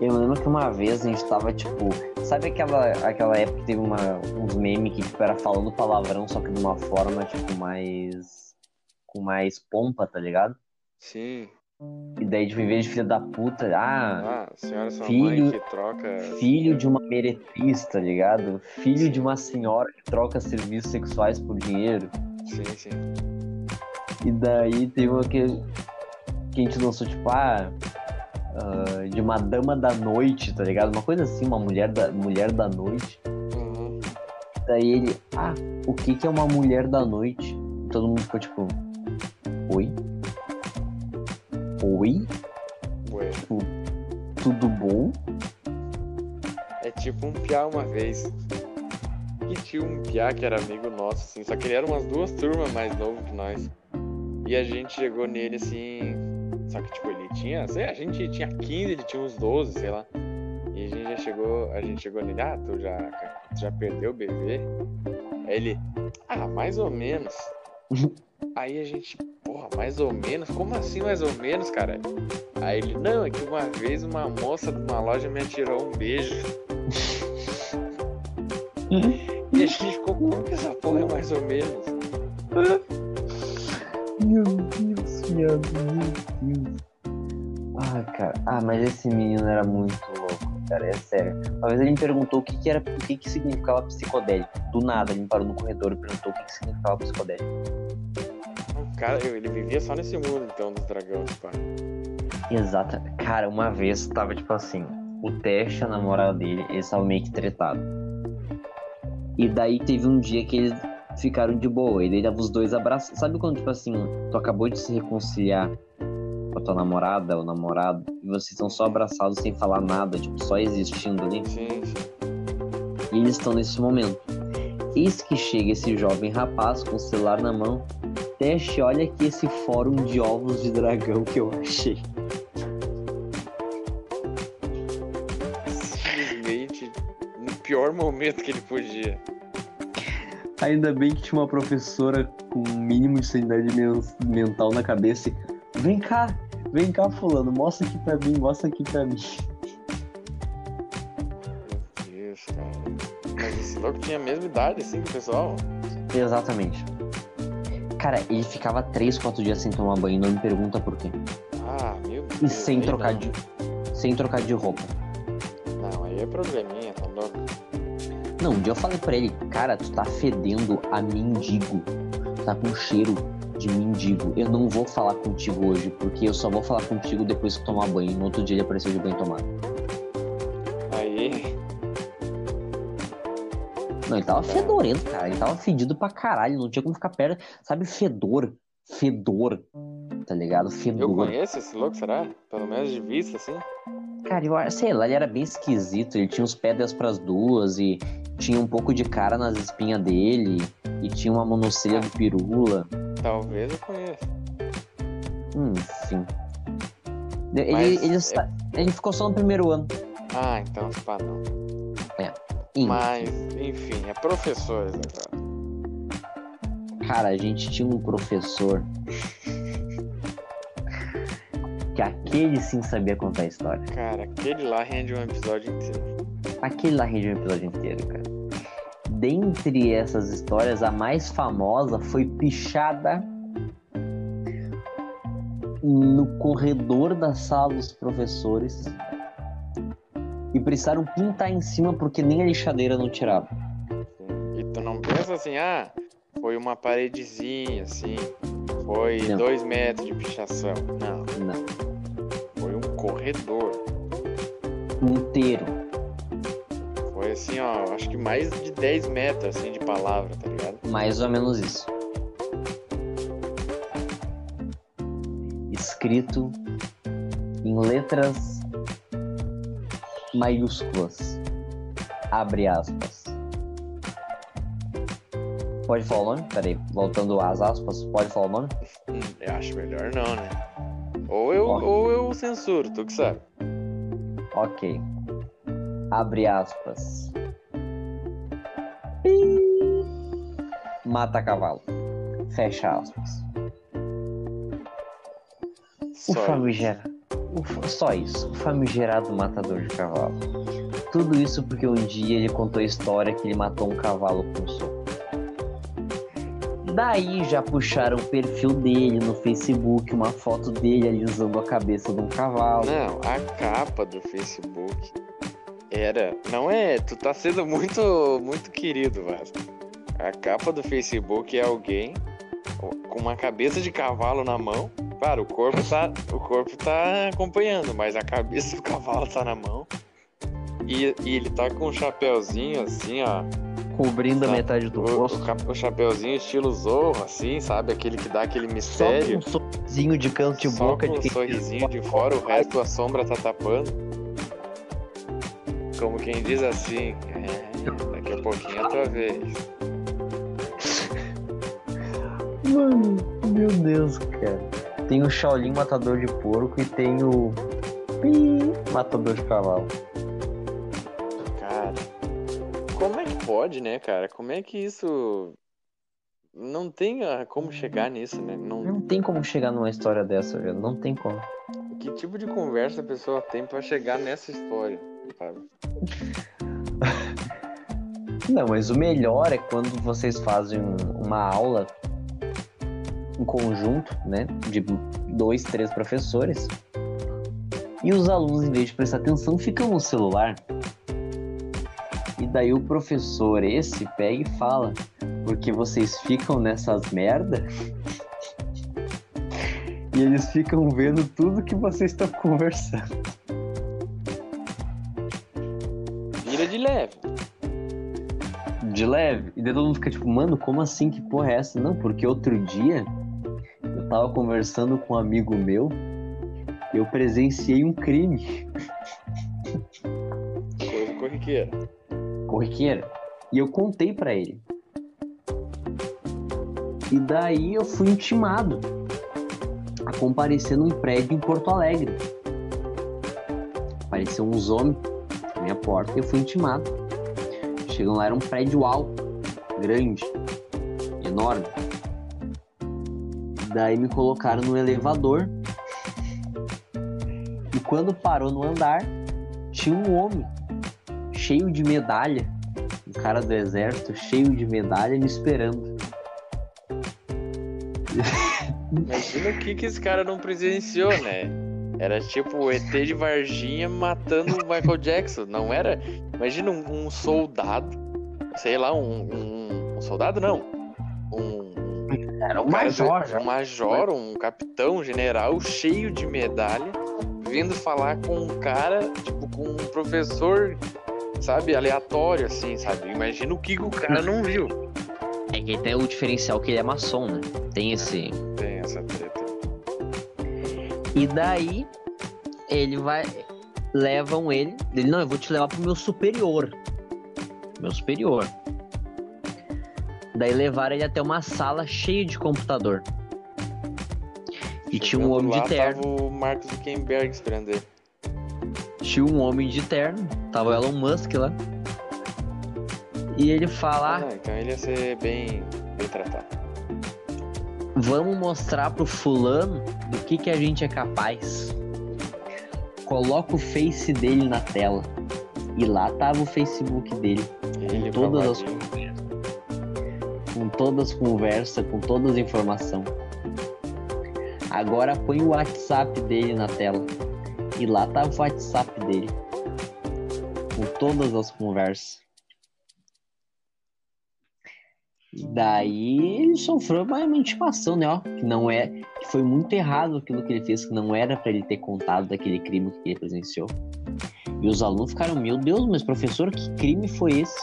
S2: Eu lembro que uma vez a gente tava, tipo, sabe aquela, aquela época que teve uma, uns memes que tipo, era falando palavrão, só que de uma forma, tipo, mais. com mais pompa, tá ligado?
S1: Sim.
S2: E daí, tipo, em vez de filho da puta, ah,
S1: Ah, senhora sua
S2: Filho-
S1: mãe que troca.
S2: filho de uma meretriz, tá ligado? Filho de uma senhora que troca serviços sexuais por dinheiro.
S1: Sim, sim.
S2: E daí teve uma que, que a gente lançou, tipo, ah, ah, de uma dama da noite, tá ligado? Uma coisa assim, uma mulher da, mulher da noite.
S1: Uhum.
S2: Daí ele, ah, o que que é uma mulher da noite? E todo mundo ficou tipo, oi? Oi?
S1: Ué,
S2: Tudo bom?
S1: é tipo um piá uma vez. E tinha um piá que era amigo nosso, assim, só que ele era umas duas turmas mais novo que nós. E a gente chegou nele assim. Só que tipo, ele tinha, sei, a gente tinha 15, ele tinha uns 12, sei lá. E a gente já chegou, a gente chegou nele, ah, tu já, tu já perdeu o bebê? Aí ele, ah, mais ou menos. Aí a gente, porra, mais ou menos? Como assim mais ou menos, cara? Aí ele, não, é que uma vez uma moça de uma loja me atirou um beijo. E a gente ficou, como que essa porra é mais ou menos?
S2: Meu Deus, viado, meu Deus. Ah, cara. Ah, mas esse menino era muito louco, cara. É sério. Uma vez ele me perguntou o que, que era, o que, que significava psicodélico. Do nada, ele me parou no corredor e perguntou o que, que significava psicodélico.
S1: Cara, ele vivia só nesse mundo, então, dos dragões, pá.
S2: Exata. Cara, uma vez tava tipo assim, o Teste, a namorada dele, eles estavam meio que tretados. E daí teve um dia que eles ficaram de boa, e daí tava os dois abraçados. Sabe quando, tipo assim, tu acabou de se reconciliar com a tua namorada ou namorado, e vocês estão só abraçados sem falar nada, tipo, só existindo ali?
S1: Sim, sim.
S2: E eles estão nesse momento. Eis que chega esse jovem rapaz com o celular na mão. Teste, olha aqui esse fórum de ovos de dragão que eu achei.
S1: Simplesmente no pior momento que ele podia.
S2: Ainda bem que tinha uma professora com um mínimo de sanidade men- mental na cabeça. e, Vem cá, vem cá, fulano, mostra aqui pra mim, mostra aqui pra mim.
S1: Meu Deus, cara. Mas esse louco tinha a mesma idade, assim, que o pessoal.
S2: Exatamente. Cara, ele ficava 3, 4 dias sem tomar banho, não me pergunta por quê.
S1: Ah, meu Deus.
S2: E sem trocar
S1: não.
S2: de. Sem trocar de roupa.
S1: Não, aí é louco.
S2: Não, um dia eu falei pra ele, cara, tu tá fedendo a mendigo. Tu tá com cheiro de mendigo. Eu não vou falar contigo hoje, porque eu só vou falar contigo depois que tomar banho. No outro dia ele apareceu de banho tomado.
S1: Aí.
S2: Não, ele tava fedorento, cara. Ele tava fedido pra caralho. Não tinha como ficar perto. Sabe, fedor. Fedor. Tá ligado?
S1: Eu
S2: Fedor.
S1: conheço esse louco, será? Pelo menos de vista, assim.
S2: Cara, eu sei lá, ele era bem esquisito. Ele tinha os pedras pras duas e tinha um pouco de cara nas espinhas dele. E tinha uma monocelha do pirula.
S1: Talvez eu conheça.
S2: Hum, Enfim. Ele, ele,
S1: é-
S2: ele ficou só no primeiro ano.
S1: Ah, então pá, não.
S2: Enfim.
S1: Mas, enfim, é professores agora.
S2: Cara, a gente tinha um professor. que aquele sim sabia contar a história.
S1: Cara, aquele lá rende um episódio inteiro.
S2: Aquele lá rende um episódio inteiro, cara. Dentre essas histórias, a mais famosa foi pichada no corredor da sala dos professores e precisaram pintar em cima porque nem a lixadeira não tirava.
S1: E tu não pensa assim, ah, foi uma paredezinha, assim. Foi
S2: Não.
S1: dois metros de pichação. Não,
S2: Não,
S1: foi um corredor.
S2: inteiro.
S1: Foi assim, ó, acho que mais de 10 metros, assim, de palavra, tá ligado?
S2: Mais ou menos isso. Escrito em letras maiúsculas. Abre aspas. Pode falar o nome? Peraí, voltando às aspas, pode falar o nome?
S1: Hum, eu acho melhor não, né? Ou eu, ou eu censuro, tu que sabe.
S2: Ok. Abre aspas. Mata cavalo. Fecha aspas. O
S1: Só
S2: famigerado. Só isso. O famigerado matador de cavalo. Tudo isso porque um dia ele contou a história que ele matou um cavalo com um soco. Daí já puxaram o perfil dele no Facebook, uma foto dele alisando a cabeça de um cavalo.
S1: Não, a capa do Facebook era. Não é. Tu tá sendo muito, muito querido, Vasco. A capa do Facebook é alguém com uma cabeça de cavalo na mão. Claro, o corpo tá, o corpo tá acompanhando, mas a cabeça do cavalo tá na mão. E, e ele tá com um chapéuzinho assim, ó.
S2: Cobrindo a
S1: Tá.
S2: metade do
S1: O,
S2: rosto.
S1: o, o chapéuzinho estilo Zorro, assim, sabe? Aquele que dá aquele
S2: Só com
S1: mistério.
S2: um sorrisinho de canto de
S1: Só
S2: boca
S1: com
S2: de
S1: um sorrisinho de fora, o resto a sombra tá tapando. Como quem diz assim, é, daqui a pouquinho é a tua vez.
S2: Mano, meu Deus, cara. Tem o Shaolin Matador de Porco e tem o Pi Matador de Cavalo.
S1: Cara, como é que pode, né, cara? Como é que isso. Não tem ah, como chegar nisso, né? Não...
S2: Não tem como chegar numa história dessa, velho. Não tem como.
S1: Que tipo de conversa a pessoa tem pra chegar nessa história, sabe?
S2: Não, mas o melhor é quando vocês fazem um- uma aula em conjunto, né? De dois, três professores. E os alunos, em vez de prestar atenção, ficam no celular. E daí o professor esse pega e fala, porque vocês ficam nessas merda? E eles ficam vendo tudo que vocês estão conversando.
S1: De leve.
S2: E daí todo mundo fica tipo, mano, como assim? Que porra é essa? Não, porque outro dia eu tava conversando com um amigo meu e eu presenciei um crime
S1: Coisa corriqueira.
S2: corriqueira. E eu contei pra ele. E daí eu fui intimado a comparecer num prédio em Porto Alegre. Apareceu uns homens na minha porta e eu fui intimado. Chegam lá, era um prédio alto, grande, enorme. Daí me colocaram no elevador. E quando parou no andar, tinha um homem cheio de medalha, cara do exército cheio de medalha me esperando.
S1: Imagina o que, que esse cara não presenciou, né? Era tipo o ET de Varginha matando o Michael Jackson. Não era. Imagina um, um soldado, sei lá, um, um, um soldado não. Um,
S2: Era um major
S1: um major, um capitão, um general cheio de medalha, vindo falar com um cara, tipo, com um professor, sabe, aleatório, assim, sabe? Imagina o que o cara não viu.
S2: É que tem o diferencial que ele é maçom, né? Tem esse.
S1: Tem essa treta.
S2: E daí ele vai. Levam ele. Ele, não, eu vou te levar pro meu superior. Meu superior. Daí levaram ele até uma sala cheia de computador. E tinha um
S1: Chegando
S2: homem
S1: lá,
S2: de terno.
S1: Tava o Mark Zuckerberg esperando ele.
S2: Tinha um homem de terno. Tava o Elon Musk lá. E ele fala:
S1: Ah, então ele ia ser bem, bem tratado.
S2: Vamos mostrar pro fulano do que, que a gente é capaz. Coloca o face dele na tela. E lá tava o Facebook dele.
S1: Ele
S2: Com todas as
S1: provadinho.
S2: com todas as conversas, com todas as informações. Agora põe o WhatsApp dele na tela. E lá tava o WhatsApp dele. Com todas as conversas. Daí ele sofreu uma intimação, né? Ó, que não é. Que foi muito errado aquilo que ele fez, que não era pra ele ter contado daquele crime que ele presenciou. E os alunos ficaram, meu Deus, mas professor, que crime foi esse?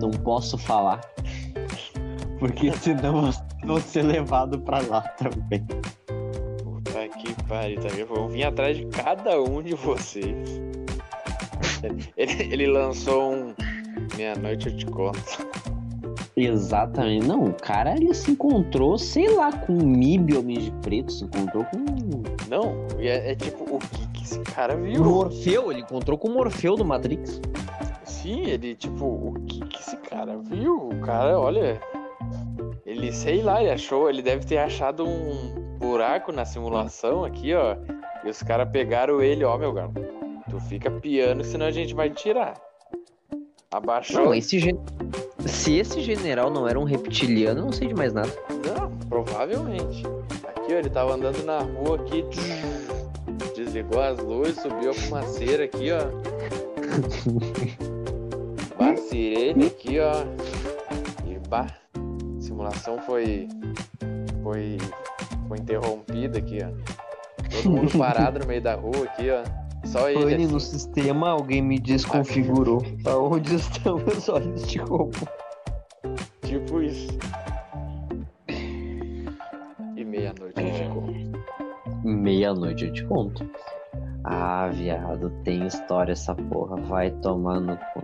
S2: Não posso falar. Porque senão vou ser levado pra lá também.
S1: Puta que pariu, tá vendo? Vão vir atrás de cada um de vocês. Ele, ele lançou um. Meia-noite eu te conto.
S2: Exatamente. Não, o cara ele se encontrou, sei lá, com um MIB Homem de Preto, se encontrou com
S1: Não, é, é tipo, o que, que esse cara
S2: o
S1: viu?
S2: Morfeu, ele encontrou com o Morfeu do Matrix.
S1: Sim, ele, tipo, o que, que esse cara viu? O cara, olha. Ele, sei lá, ele achou. Ele deve ter achado um buraco na simulação aqui, ó. E os caras pegaram ele, ó, meu galo. Tu fica piano, senão a gente vai tirar. Abaixou.
S2: Não, esse gen... se esse general não era um reptiliano, eu não sei de mais nada.
S1: Não, provavelmente. Aqui, ó, ele tava andando na rua aqui. Desligou as luzes, subiu a fumaceira aqui, ó. Bah, sirene aqui, ó. E a simulação foi. Foi. Foi interrompida aqui, ó. Todo mundo parado no meio da rua aqui, ó. Só ele.
S4: Pane no
S1: assim.
S4: sistema, alguém me desconfigurou. Aonde estão meus olhos de roubo?
S1: Tipo isso. E meia-noite eu te conto.
S2: Meia-noite eu te conto. Ah, viado, tem história essa porra. Vai tomar no cu.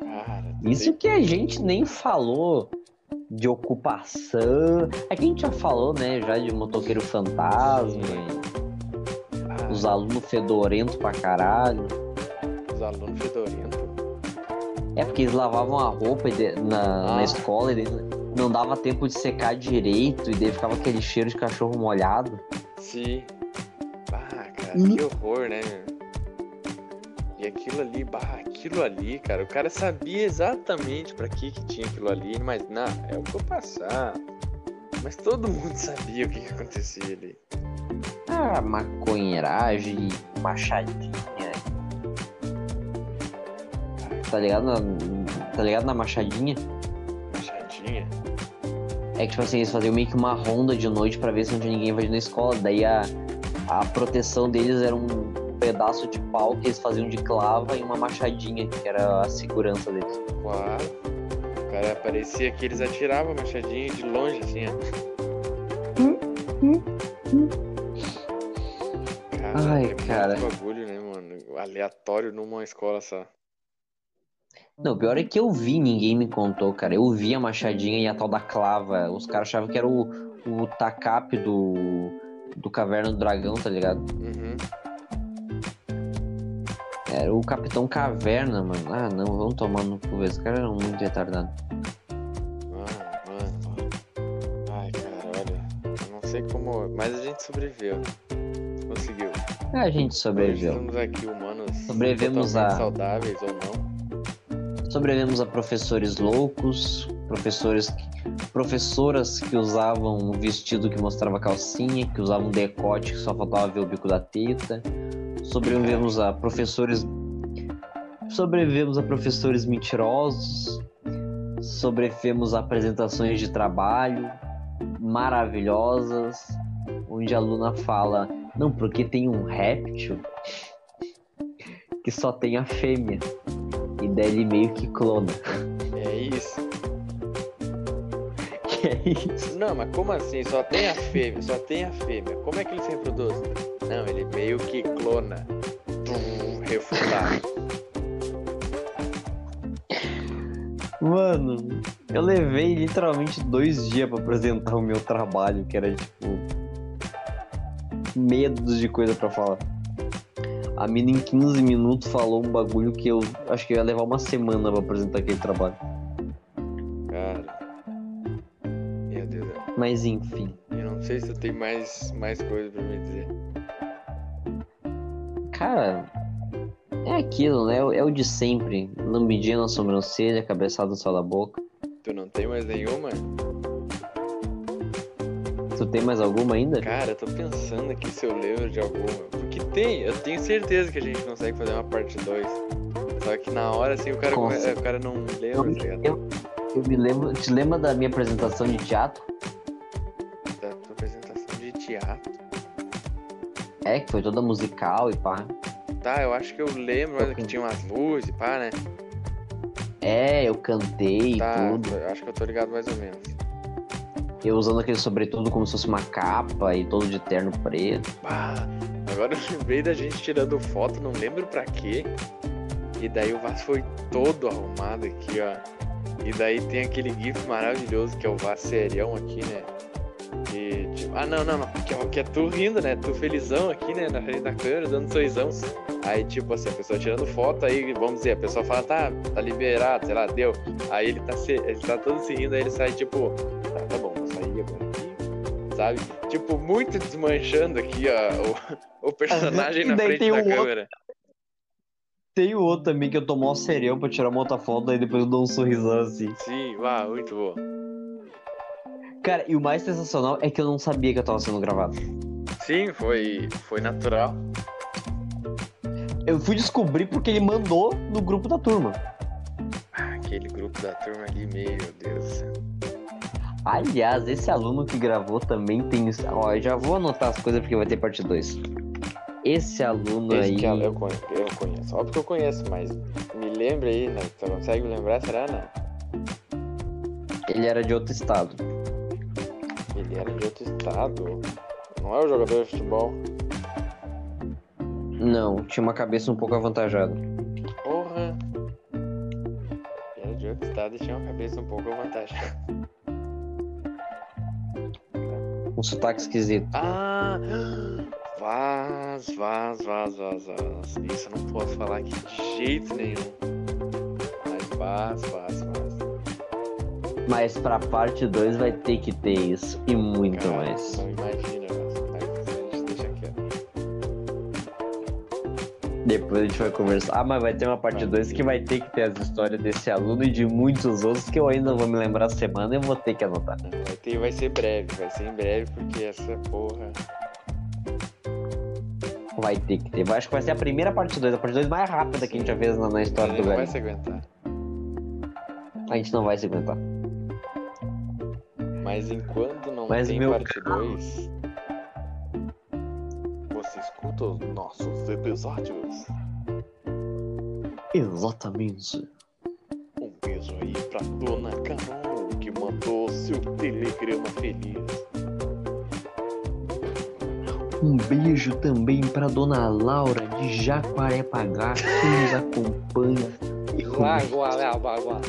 S1: Cara,
S2: Isso que a gente nem falou de ocupação. É que a gente já falou, né? Já de motoqueiro fantasma,
S1: ah,
S2: os alunos fedorentos pra caralho.
S1: os alunos fedorentos.
S2: É porque eles lavavam a roupa na,
S1: Ah.
S2: na escola e não dava tempo de secar direito e daí ficava aquele cheiro de cachorro molhado.
S1: Sim. Ah, cara,
S2: Hum.
S1: que horror, né? meu? E aquilo ali, bah, aquilo ali, cara, o cara sabia exatamente pra que que tinha aquilo ali, mas não, é o que eu passar. Mas todo mundo sabia o que, que acontecia ali.
S2: Ah, maconheiragem, machadinha. Tá ligado na, tá ligado na machadinha?
S1: Machadinha.
S2: É que, tipo assim, eles faziam meio que uma ronda de noite pra ver se não tinha ninguém invadindo a escola. Daí a, a proteção deles era um pedaço de pau que eles faziam de clava e uma machadinha, que era a segurança deles.
S1: Claro. O cara parecia que eles atiravam a machadinha de longe, assim, ó. Cara,
S2: Ai,
S1: é muito
S2: cara.
S1: bagulho, né, mano? Aleatório numa escola só.
S2: Não, o pior é que eu vi, ninguém me contou, cara. Eu vi a machadinha e a tal da clava. Os caras achavam que era o, o tacape do, do Caverna do Dragão, tá ligado?
S1: Uhum.
S2: Era o Capitão Caverna, mano. Ah, não, vamos tomar no cu. Esse cara era muito retardado.
S1: Mano, mano. Ai, cara, olha. Eu não sei como. Mas a gente sobreviveu. Conseguiu.
S2: Ah, a gente sobreviveu.
S1: Estamos aqui, humanos.
S2: Sobrevivemos a-
S1: saudáveis ou não.
S2: Sobrevivemos a professores loucos, professores, professoras que usavam um vestido que mostrava calcinha, que usavam um decote que só faltava ver o bico da teta. Sobrevivemos a professores sobrevivemos a professores mentirosos, sobrevivemos a apresentações de trabalho maravilhosas, onde a aluna fala: Não, porque tem um réptil que só tem a fêmea. E daí ele meio que clona.
S1: É isso.
S2: Que é isso?
S1: Não, mas como assim? Só tem a fêmea, só tem a fêmea. Como é que ele se reproduz? Não, ele meio que clona. Tum, refutado.
S2: Mano, eu levei literalmente dois dias pra apresentar o meu trabalho, que era tipo. Medos de coisa pra falar. A mina em 15 minutos falou um bagulho que eu acho que ia levar uma semana pra apresentar aquele trabalho.
S1: Cara. Meu Deus.
S2: Mas enfim.
S1: Eu não sei se eu tenho mais, mais coisa pra me dizer.
S2: Cara, é aquilo, né? É o de sempre. Lambidinha na sobrancelha, cabeçada no céu da boca.
S1: Tu não tem mais nenhuma?
S2: Tu tem mais alguma ainda?
S1: Cara, eu tô pensando aqui se eu lembro de alguma. Porque tem, eu tenho certeza que a gente consegue fazer uma parte 2. Só que na hora, assim, o cara, o cara não lembra, tá ligado?
S2: Eu, eu me lembro. Te lembra da minha apresentação de teatro?
S1: Da tua apresentação de teatro.
S2: É, que foi toda musical e pá.
S1: Tá, eu acho que eu lembro, mas que tinha umas luzes, pá, né?
S2: É, eu cantei e
S1: Tá,
S2: tudo.
S1: eu acho que eu tô ligado mais ou menos.
S2: Eu usando aquele sobretudo como se fosse uma capa e todo de terno preto.
S1: Bah, agora eu lembrei da gente tirando foto, não lembro pra quê. E daí o vaso foi todo arrumado aqui, ó. E daí tem aquele gif maravilhoso que é o vaso serião aqui, né? E tipo, ah não, não, não. Que é, que é tu rindo, né? Tu felizão aqui, né? Na frente da câmera, dando sorrisão. Aí, tipo assim, a pessoa tirando foto, aí, vamos dizer, a pessoa fala, tá, tá liberado, sei lá, deu. Aí ele tá, se, ele tá todo se rindo, aí ele sai, tipo, sabe? Tipo, muito desmanchando aqui, ó, o, o personagem na frente da
S2: o outro-
S1: câmera.
S2: Tem o outro também que eu tomo um serião pra tirar uma outra foto, aí depois eu dou um sorrisão assim.
S1: Sim, uau, muito bom.
S2: Cara, e o mais sensacional é que eu não sabia que eu tava sendo gravado.
S1: Sim, foi, foi natural.
S2: Eu fui descobrir porque ele mandou no grupo da turma.
S1: Ah, Aquele grupo da turma ali, meu Deus do céu.
S2: Aliás, esse aluno que gravou também tem. Ó, eu já vou anotar as coisas porque vai ter parte 2. Esse aluno
S1: Esse
S2: aí.
S1: que é eu conheço, eu conheço. Óbvio que eu conheço, mas me lembra aí, né? Tu consegue me lembrar, será não?
S2: Ele era de outro estado.
S1: Ele era de outro estado. Não é o jogador de futebol.
S2: Não, tinha uma cabeça um pouco avantajada.
S1: Porra! Ele era de outro estado e tinha uma cabeça um pouco avantajada.
S2: Um sotaque esquisito.
S1: Ah! Vaz, vaz, vaz, vaz, vaz. Isso eu não posso falar aqui de jeito nenhum. Mas vaz, vaz, vaz.
S2: Mas pra parte 2 vai ter que ter isso. E muito
S1: Cara,
S2: mais.
S1: Não
S2: Depois a gente vai conversar. Ah, mas vai ter uma parte
S1: Vai
S2: 2
S1: ter.
S2: que vai ter que ter as histórias desse aluno e de muitos outros que eu ainda vou me lembrar a semana e eu vou ter que anotar.
S1: Vai, ter, vai ser breve, vai ser em breve, porque essa porra.
S2: Vai ter que ter. Acho que vai ser a primeira parte 2, a parte 2 mais rápida que a gente já fez na, na história do
S1: não vai
S2: velho.
S1: se aguentar.
S2: A gente não vai se aguentar.
S1: Mas enquanto não
S2: Mas
S1: tem
S2: meu
S1: parte 2, você escuta os nossos episódios.
S2: Exatamente.
S1: Um beijo aí pra dona Carol, que mandou seu telegrama feliz.
S2: Um beijo também pra dona Laura de Jacarepaguá que nos acompanha. E
S1: Lá, lá, lá,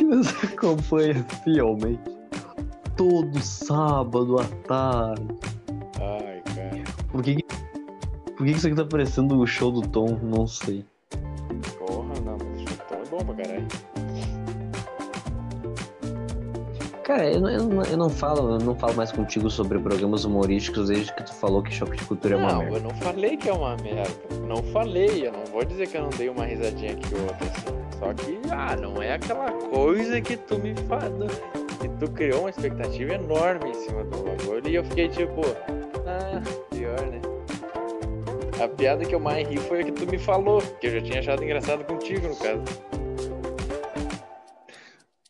S2: que nos acompanha fielmente. Todo sábado à tarde.
S1: Ai, cara.
S2: Por que, por que isso aqui tá parecendo o show do Tom? Não sei.
S1: Porra, não, mas o chutão é bom pra caralho.
S2: Cara, eu, não- eu, não- eu não falo, eu não falo mais contigo sobre programas humorísticos desde que tu falou que choque de cultura é uma
S1: Não,
S2: merda.
S1: eu não falei que é uma merda. Não falei, eu não vou dizer que eu não dei uma risadinha aqui ou outra assim. Só que, ah, não é aquela coisa que tu me fala. Que tu criou uma expectativa enorme em cima do bagulho e eu fiquei tipo, ah, pior, né? A piada que eu mais ri foi a que tu me falou, que eu já tinha achado engraçado contigo, no caso.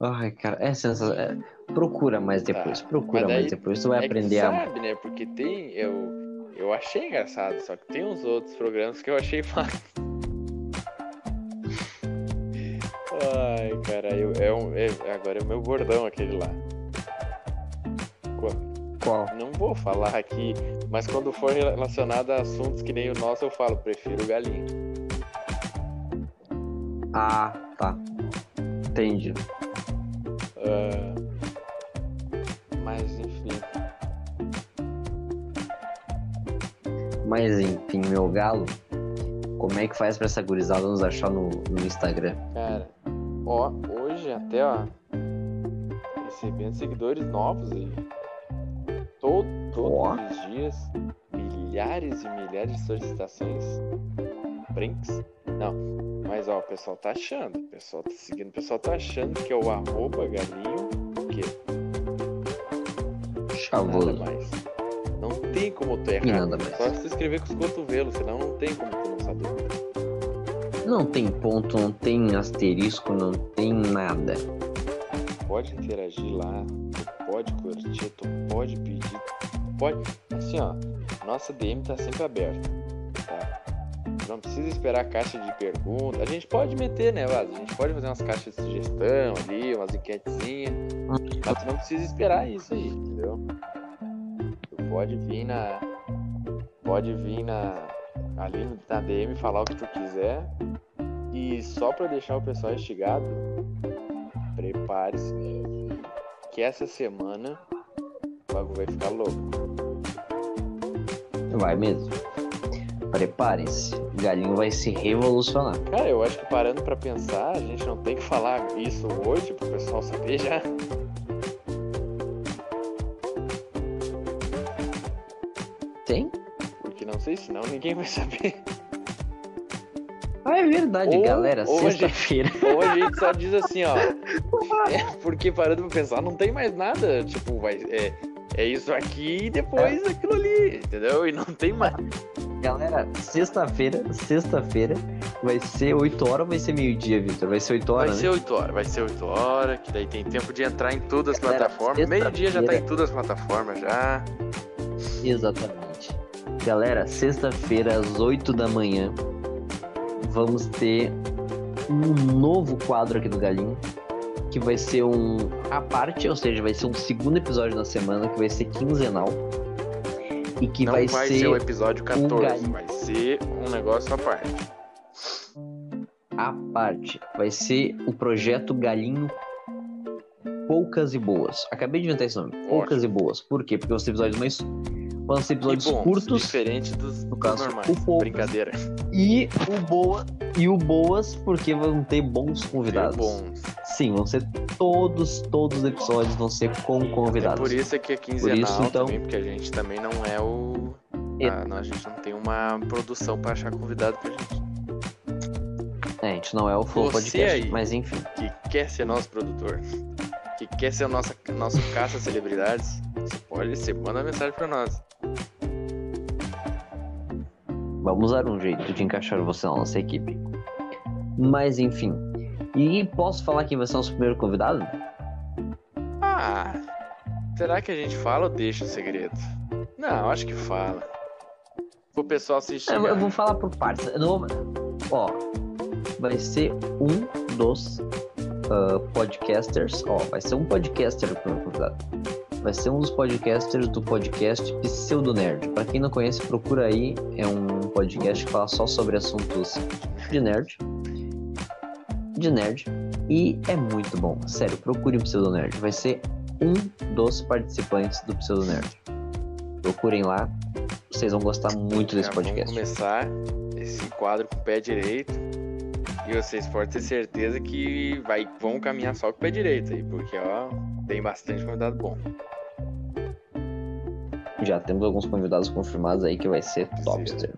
S2: Ai, cara, é sensacional. Procura mais depois, procura
S1: Tá. daí-
S2: mais depois, tu vai
S1: é que
S2: aprender a.
S1: sabe, né? Porque tem. Eu, eu achei engraçado, só que tem uns outros programas que eu achei fácil. Ai, cara, eu, é um, é- agora é o meu bordão aquele lá. Qu-
S2: Qual?
S1: Não vou falar aqui, mas quando for relacionado a assuntos que nem o nosso, eu falo, prefiro galinha.
S2: Ah, tá. Entendi.
S1: Ah, mas enfim.
S2: Mas enfim, meu galo, como é que faz pra essa gurizada nos achar no, no Instagram?
S1: Cara, ó, hoje até, ó, recebendo seguidores novos aí. Todo, todos os dias, milhares e milhares de solicitações. Brinks? Não, mas ó, o pessoal tá achando, o pessoal tá seguindo, o pessoal tá achando que é o arroba galinho, o quê? Nada
S2: Chavoso.
S1: mais. Não tem como tu
S2: E
S1: errar.
S2: nada mais.
S1: Só se tu escrever com os cotovelos, senão não tem como tu não saber.
S2: Não tem ponto, não tem asterisco, não tem nada.
S1: pode interagir lá, tu pode curtir, tu pode pedir, tu pode. Assim, ó, nossa DM tá sempre aberta, tá? Não precisa esperar caixa de perguntas. A gente pode meter, né, Vaz? A gente pode fazer umas caixas de sugestão ali, umas enquetezinhas. Mas tu não precisa esperar isso aí, entendeu? Tu pode vir na. Pode vir na. Ali na DM falar o que tu quiser. E só pra deixar o pessoal instigado, prepare-se que essa semana o bagulho vai ficar louco.
S2: Vai mesmo. Preparem-se. O galinho vai se revolucionar.
S1: Cara, eu acho que parando pra pensar, a gente não tem que falar isso hoje pro pessoal saber já.
S2: Tem?
S1: Porque não sei, senão ninguém vai saber.
S2: Ah, é verdade,
S1: Ou-
S2: galera. Sexta-feira.
S1: Ou a gente só diz assim, ó. É, porque parando pra pensar, não tem mais nada. Tipo, vai. É, é isso aqui e depois aquilo ali, entendeu? E não tem mais.
S2: Galera, sexta-feira, sexta-feira, vai ser 8 horas ou vai ser meio-dia, Vitor? Vai ser 8
S1: Vai
S2: horas,
S1: ser
S2: né?
S1: 8 horas, vai ser 8 horas, que daí tem tempo de entrar em todas as
S2: Galera,
S1: plataformas. Meio-dia já tá em todas as plataformas já.
S2: Exatamente. Galera, sexta-feira, às 8 da manhã, vamos ter um novo quadro aqui do Galinho, que vai ser um à parte, ou seja, vai ser um segundo episódio na semana, que vai ser quinzenal. E que
S1: não
S2: vai,
S1: vai,
S2: ser
S1: ser o episódio 14,
S2: galinho.
S1: vai ser um negócio à parte.
S2: à parte. Vai ser o projeto Galinho Poucas e Boas. Acabei de inventar esse nome. Poucas e Boas. Por quê? Porque vão ser episódios mais. Vão ser episódios
S1: bons,
S2: curtos.
S1: diferente dos,
S2: no caso,
S1: normais.
S2: o poucas.
S1: Brincadeira.
S2: E o boa e o boas porque vão ter bons convidados.
S1: Bons.
S2: Sim, vão ser todos, todos os episódios vão ser com
S1: É
S2: convidados.
S1: por isso que é quinzenal
S2: isso, então-
S1: também, porque a gente também não é o.
S2: É.
S1: Ah, não, a gente não tem uma produção pra achar convidado pra gente.
S2: É, a gente não é o Flow Podcast, mas enfim.
S1: Que quer ser nosso produtor, que quer ser nossa, nosso caça celebridades, pode ser, manda mensagem pra nós.
S2: Vamos dar um jeito de encaixar você na nossa equipe. Mas enfim. E posso falar quem vai ser nosso primeiro convidado?
S1: Ah, será que a gente fala ou deixa o segredo? Não, acho que fala. Pro pessoal se
S2: Eu,
S1: instigar.
S2: eu vou falar por partes. Eu vou- Ó, vai ser um dos ah, podcasters. Ó, vai ser um podcaster o primeiro convidado. Vai ser um dos podcasters do podcast Pseudo Nerd. Pra quem não conhece, procura aí. É um podcast que fala só sobre assuntos de nerd. De nerd. E é muito bom. Sério, procure o Pseudo Nerd. Vai ser um dos participantes do Pseudo Nerd. Procurem lá. Vocês vão gostar muito desse
S1: Já
S2: podcast.
S1: Vamos começar esse quadro com o pé direito. E vocês podem ter certeza que vai, vão caminhar só com o pé direito aí, porque ó, tem bastante convidado bom.
S2: Já temos alguns convidados confirmados aí que vai ser Topster.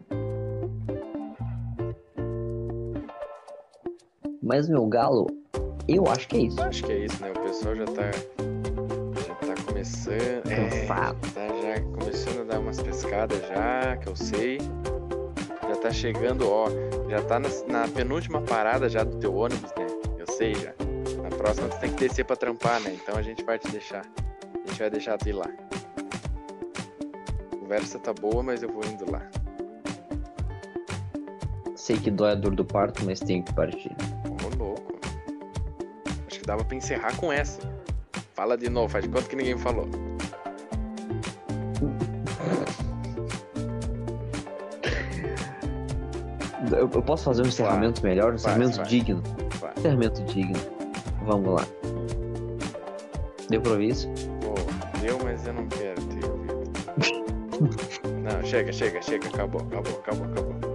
S2: Mas, meu galo, eu acho que é isso.
S1: Eu acho que é isso, né? O pessoal já tá. Já tá começando. É, tá já começando a dar umas pescadas já, que eu sei. Já tá chegando, ó. Já tá na, na penúltima parada já do teu ônibus, né? Eu sei já. Na próxima tu tem que descer pra trampar, né? Então a gente vai te deixar. A gente vai deixar tu ir lá. A conversa tá boa, mas eu vou indo lá.
S2: Sei que dói a dor do parto, mas tenho que partir.
S1: Ô, louco. Acho que dava pra encerrar com essa. Fala de novo, faz de conta que ninguém falou.
S2: Eu, eu posso fazer um encerramento melhor? Um encerramento
S1: vai.
S2: digno.
S1: Vai.
S2: Encerramento digno. Vamos lá. Deu pra ouvir isso?
S1: Pô, deu, mas eu não quero ter ouvido. Não, chega, chega, chega, acabou, acabou, acabou, acabou.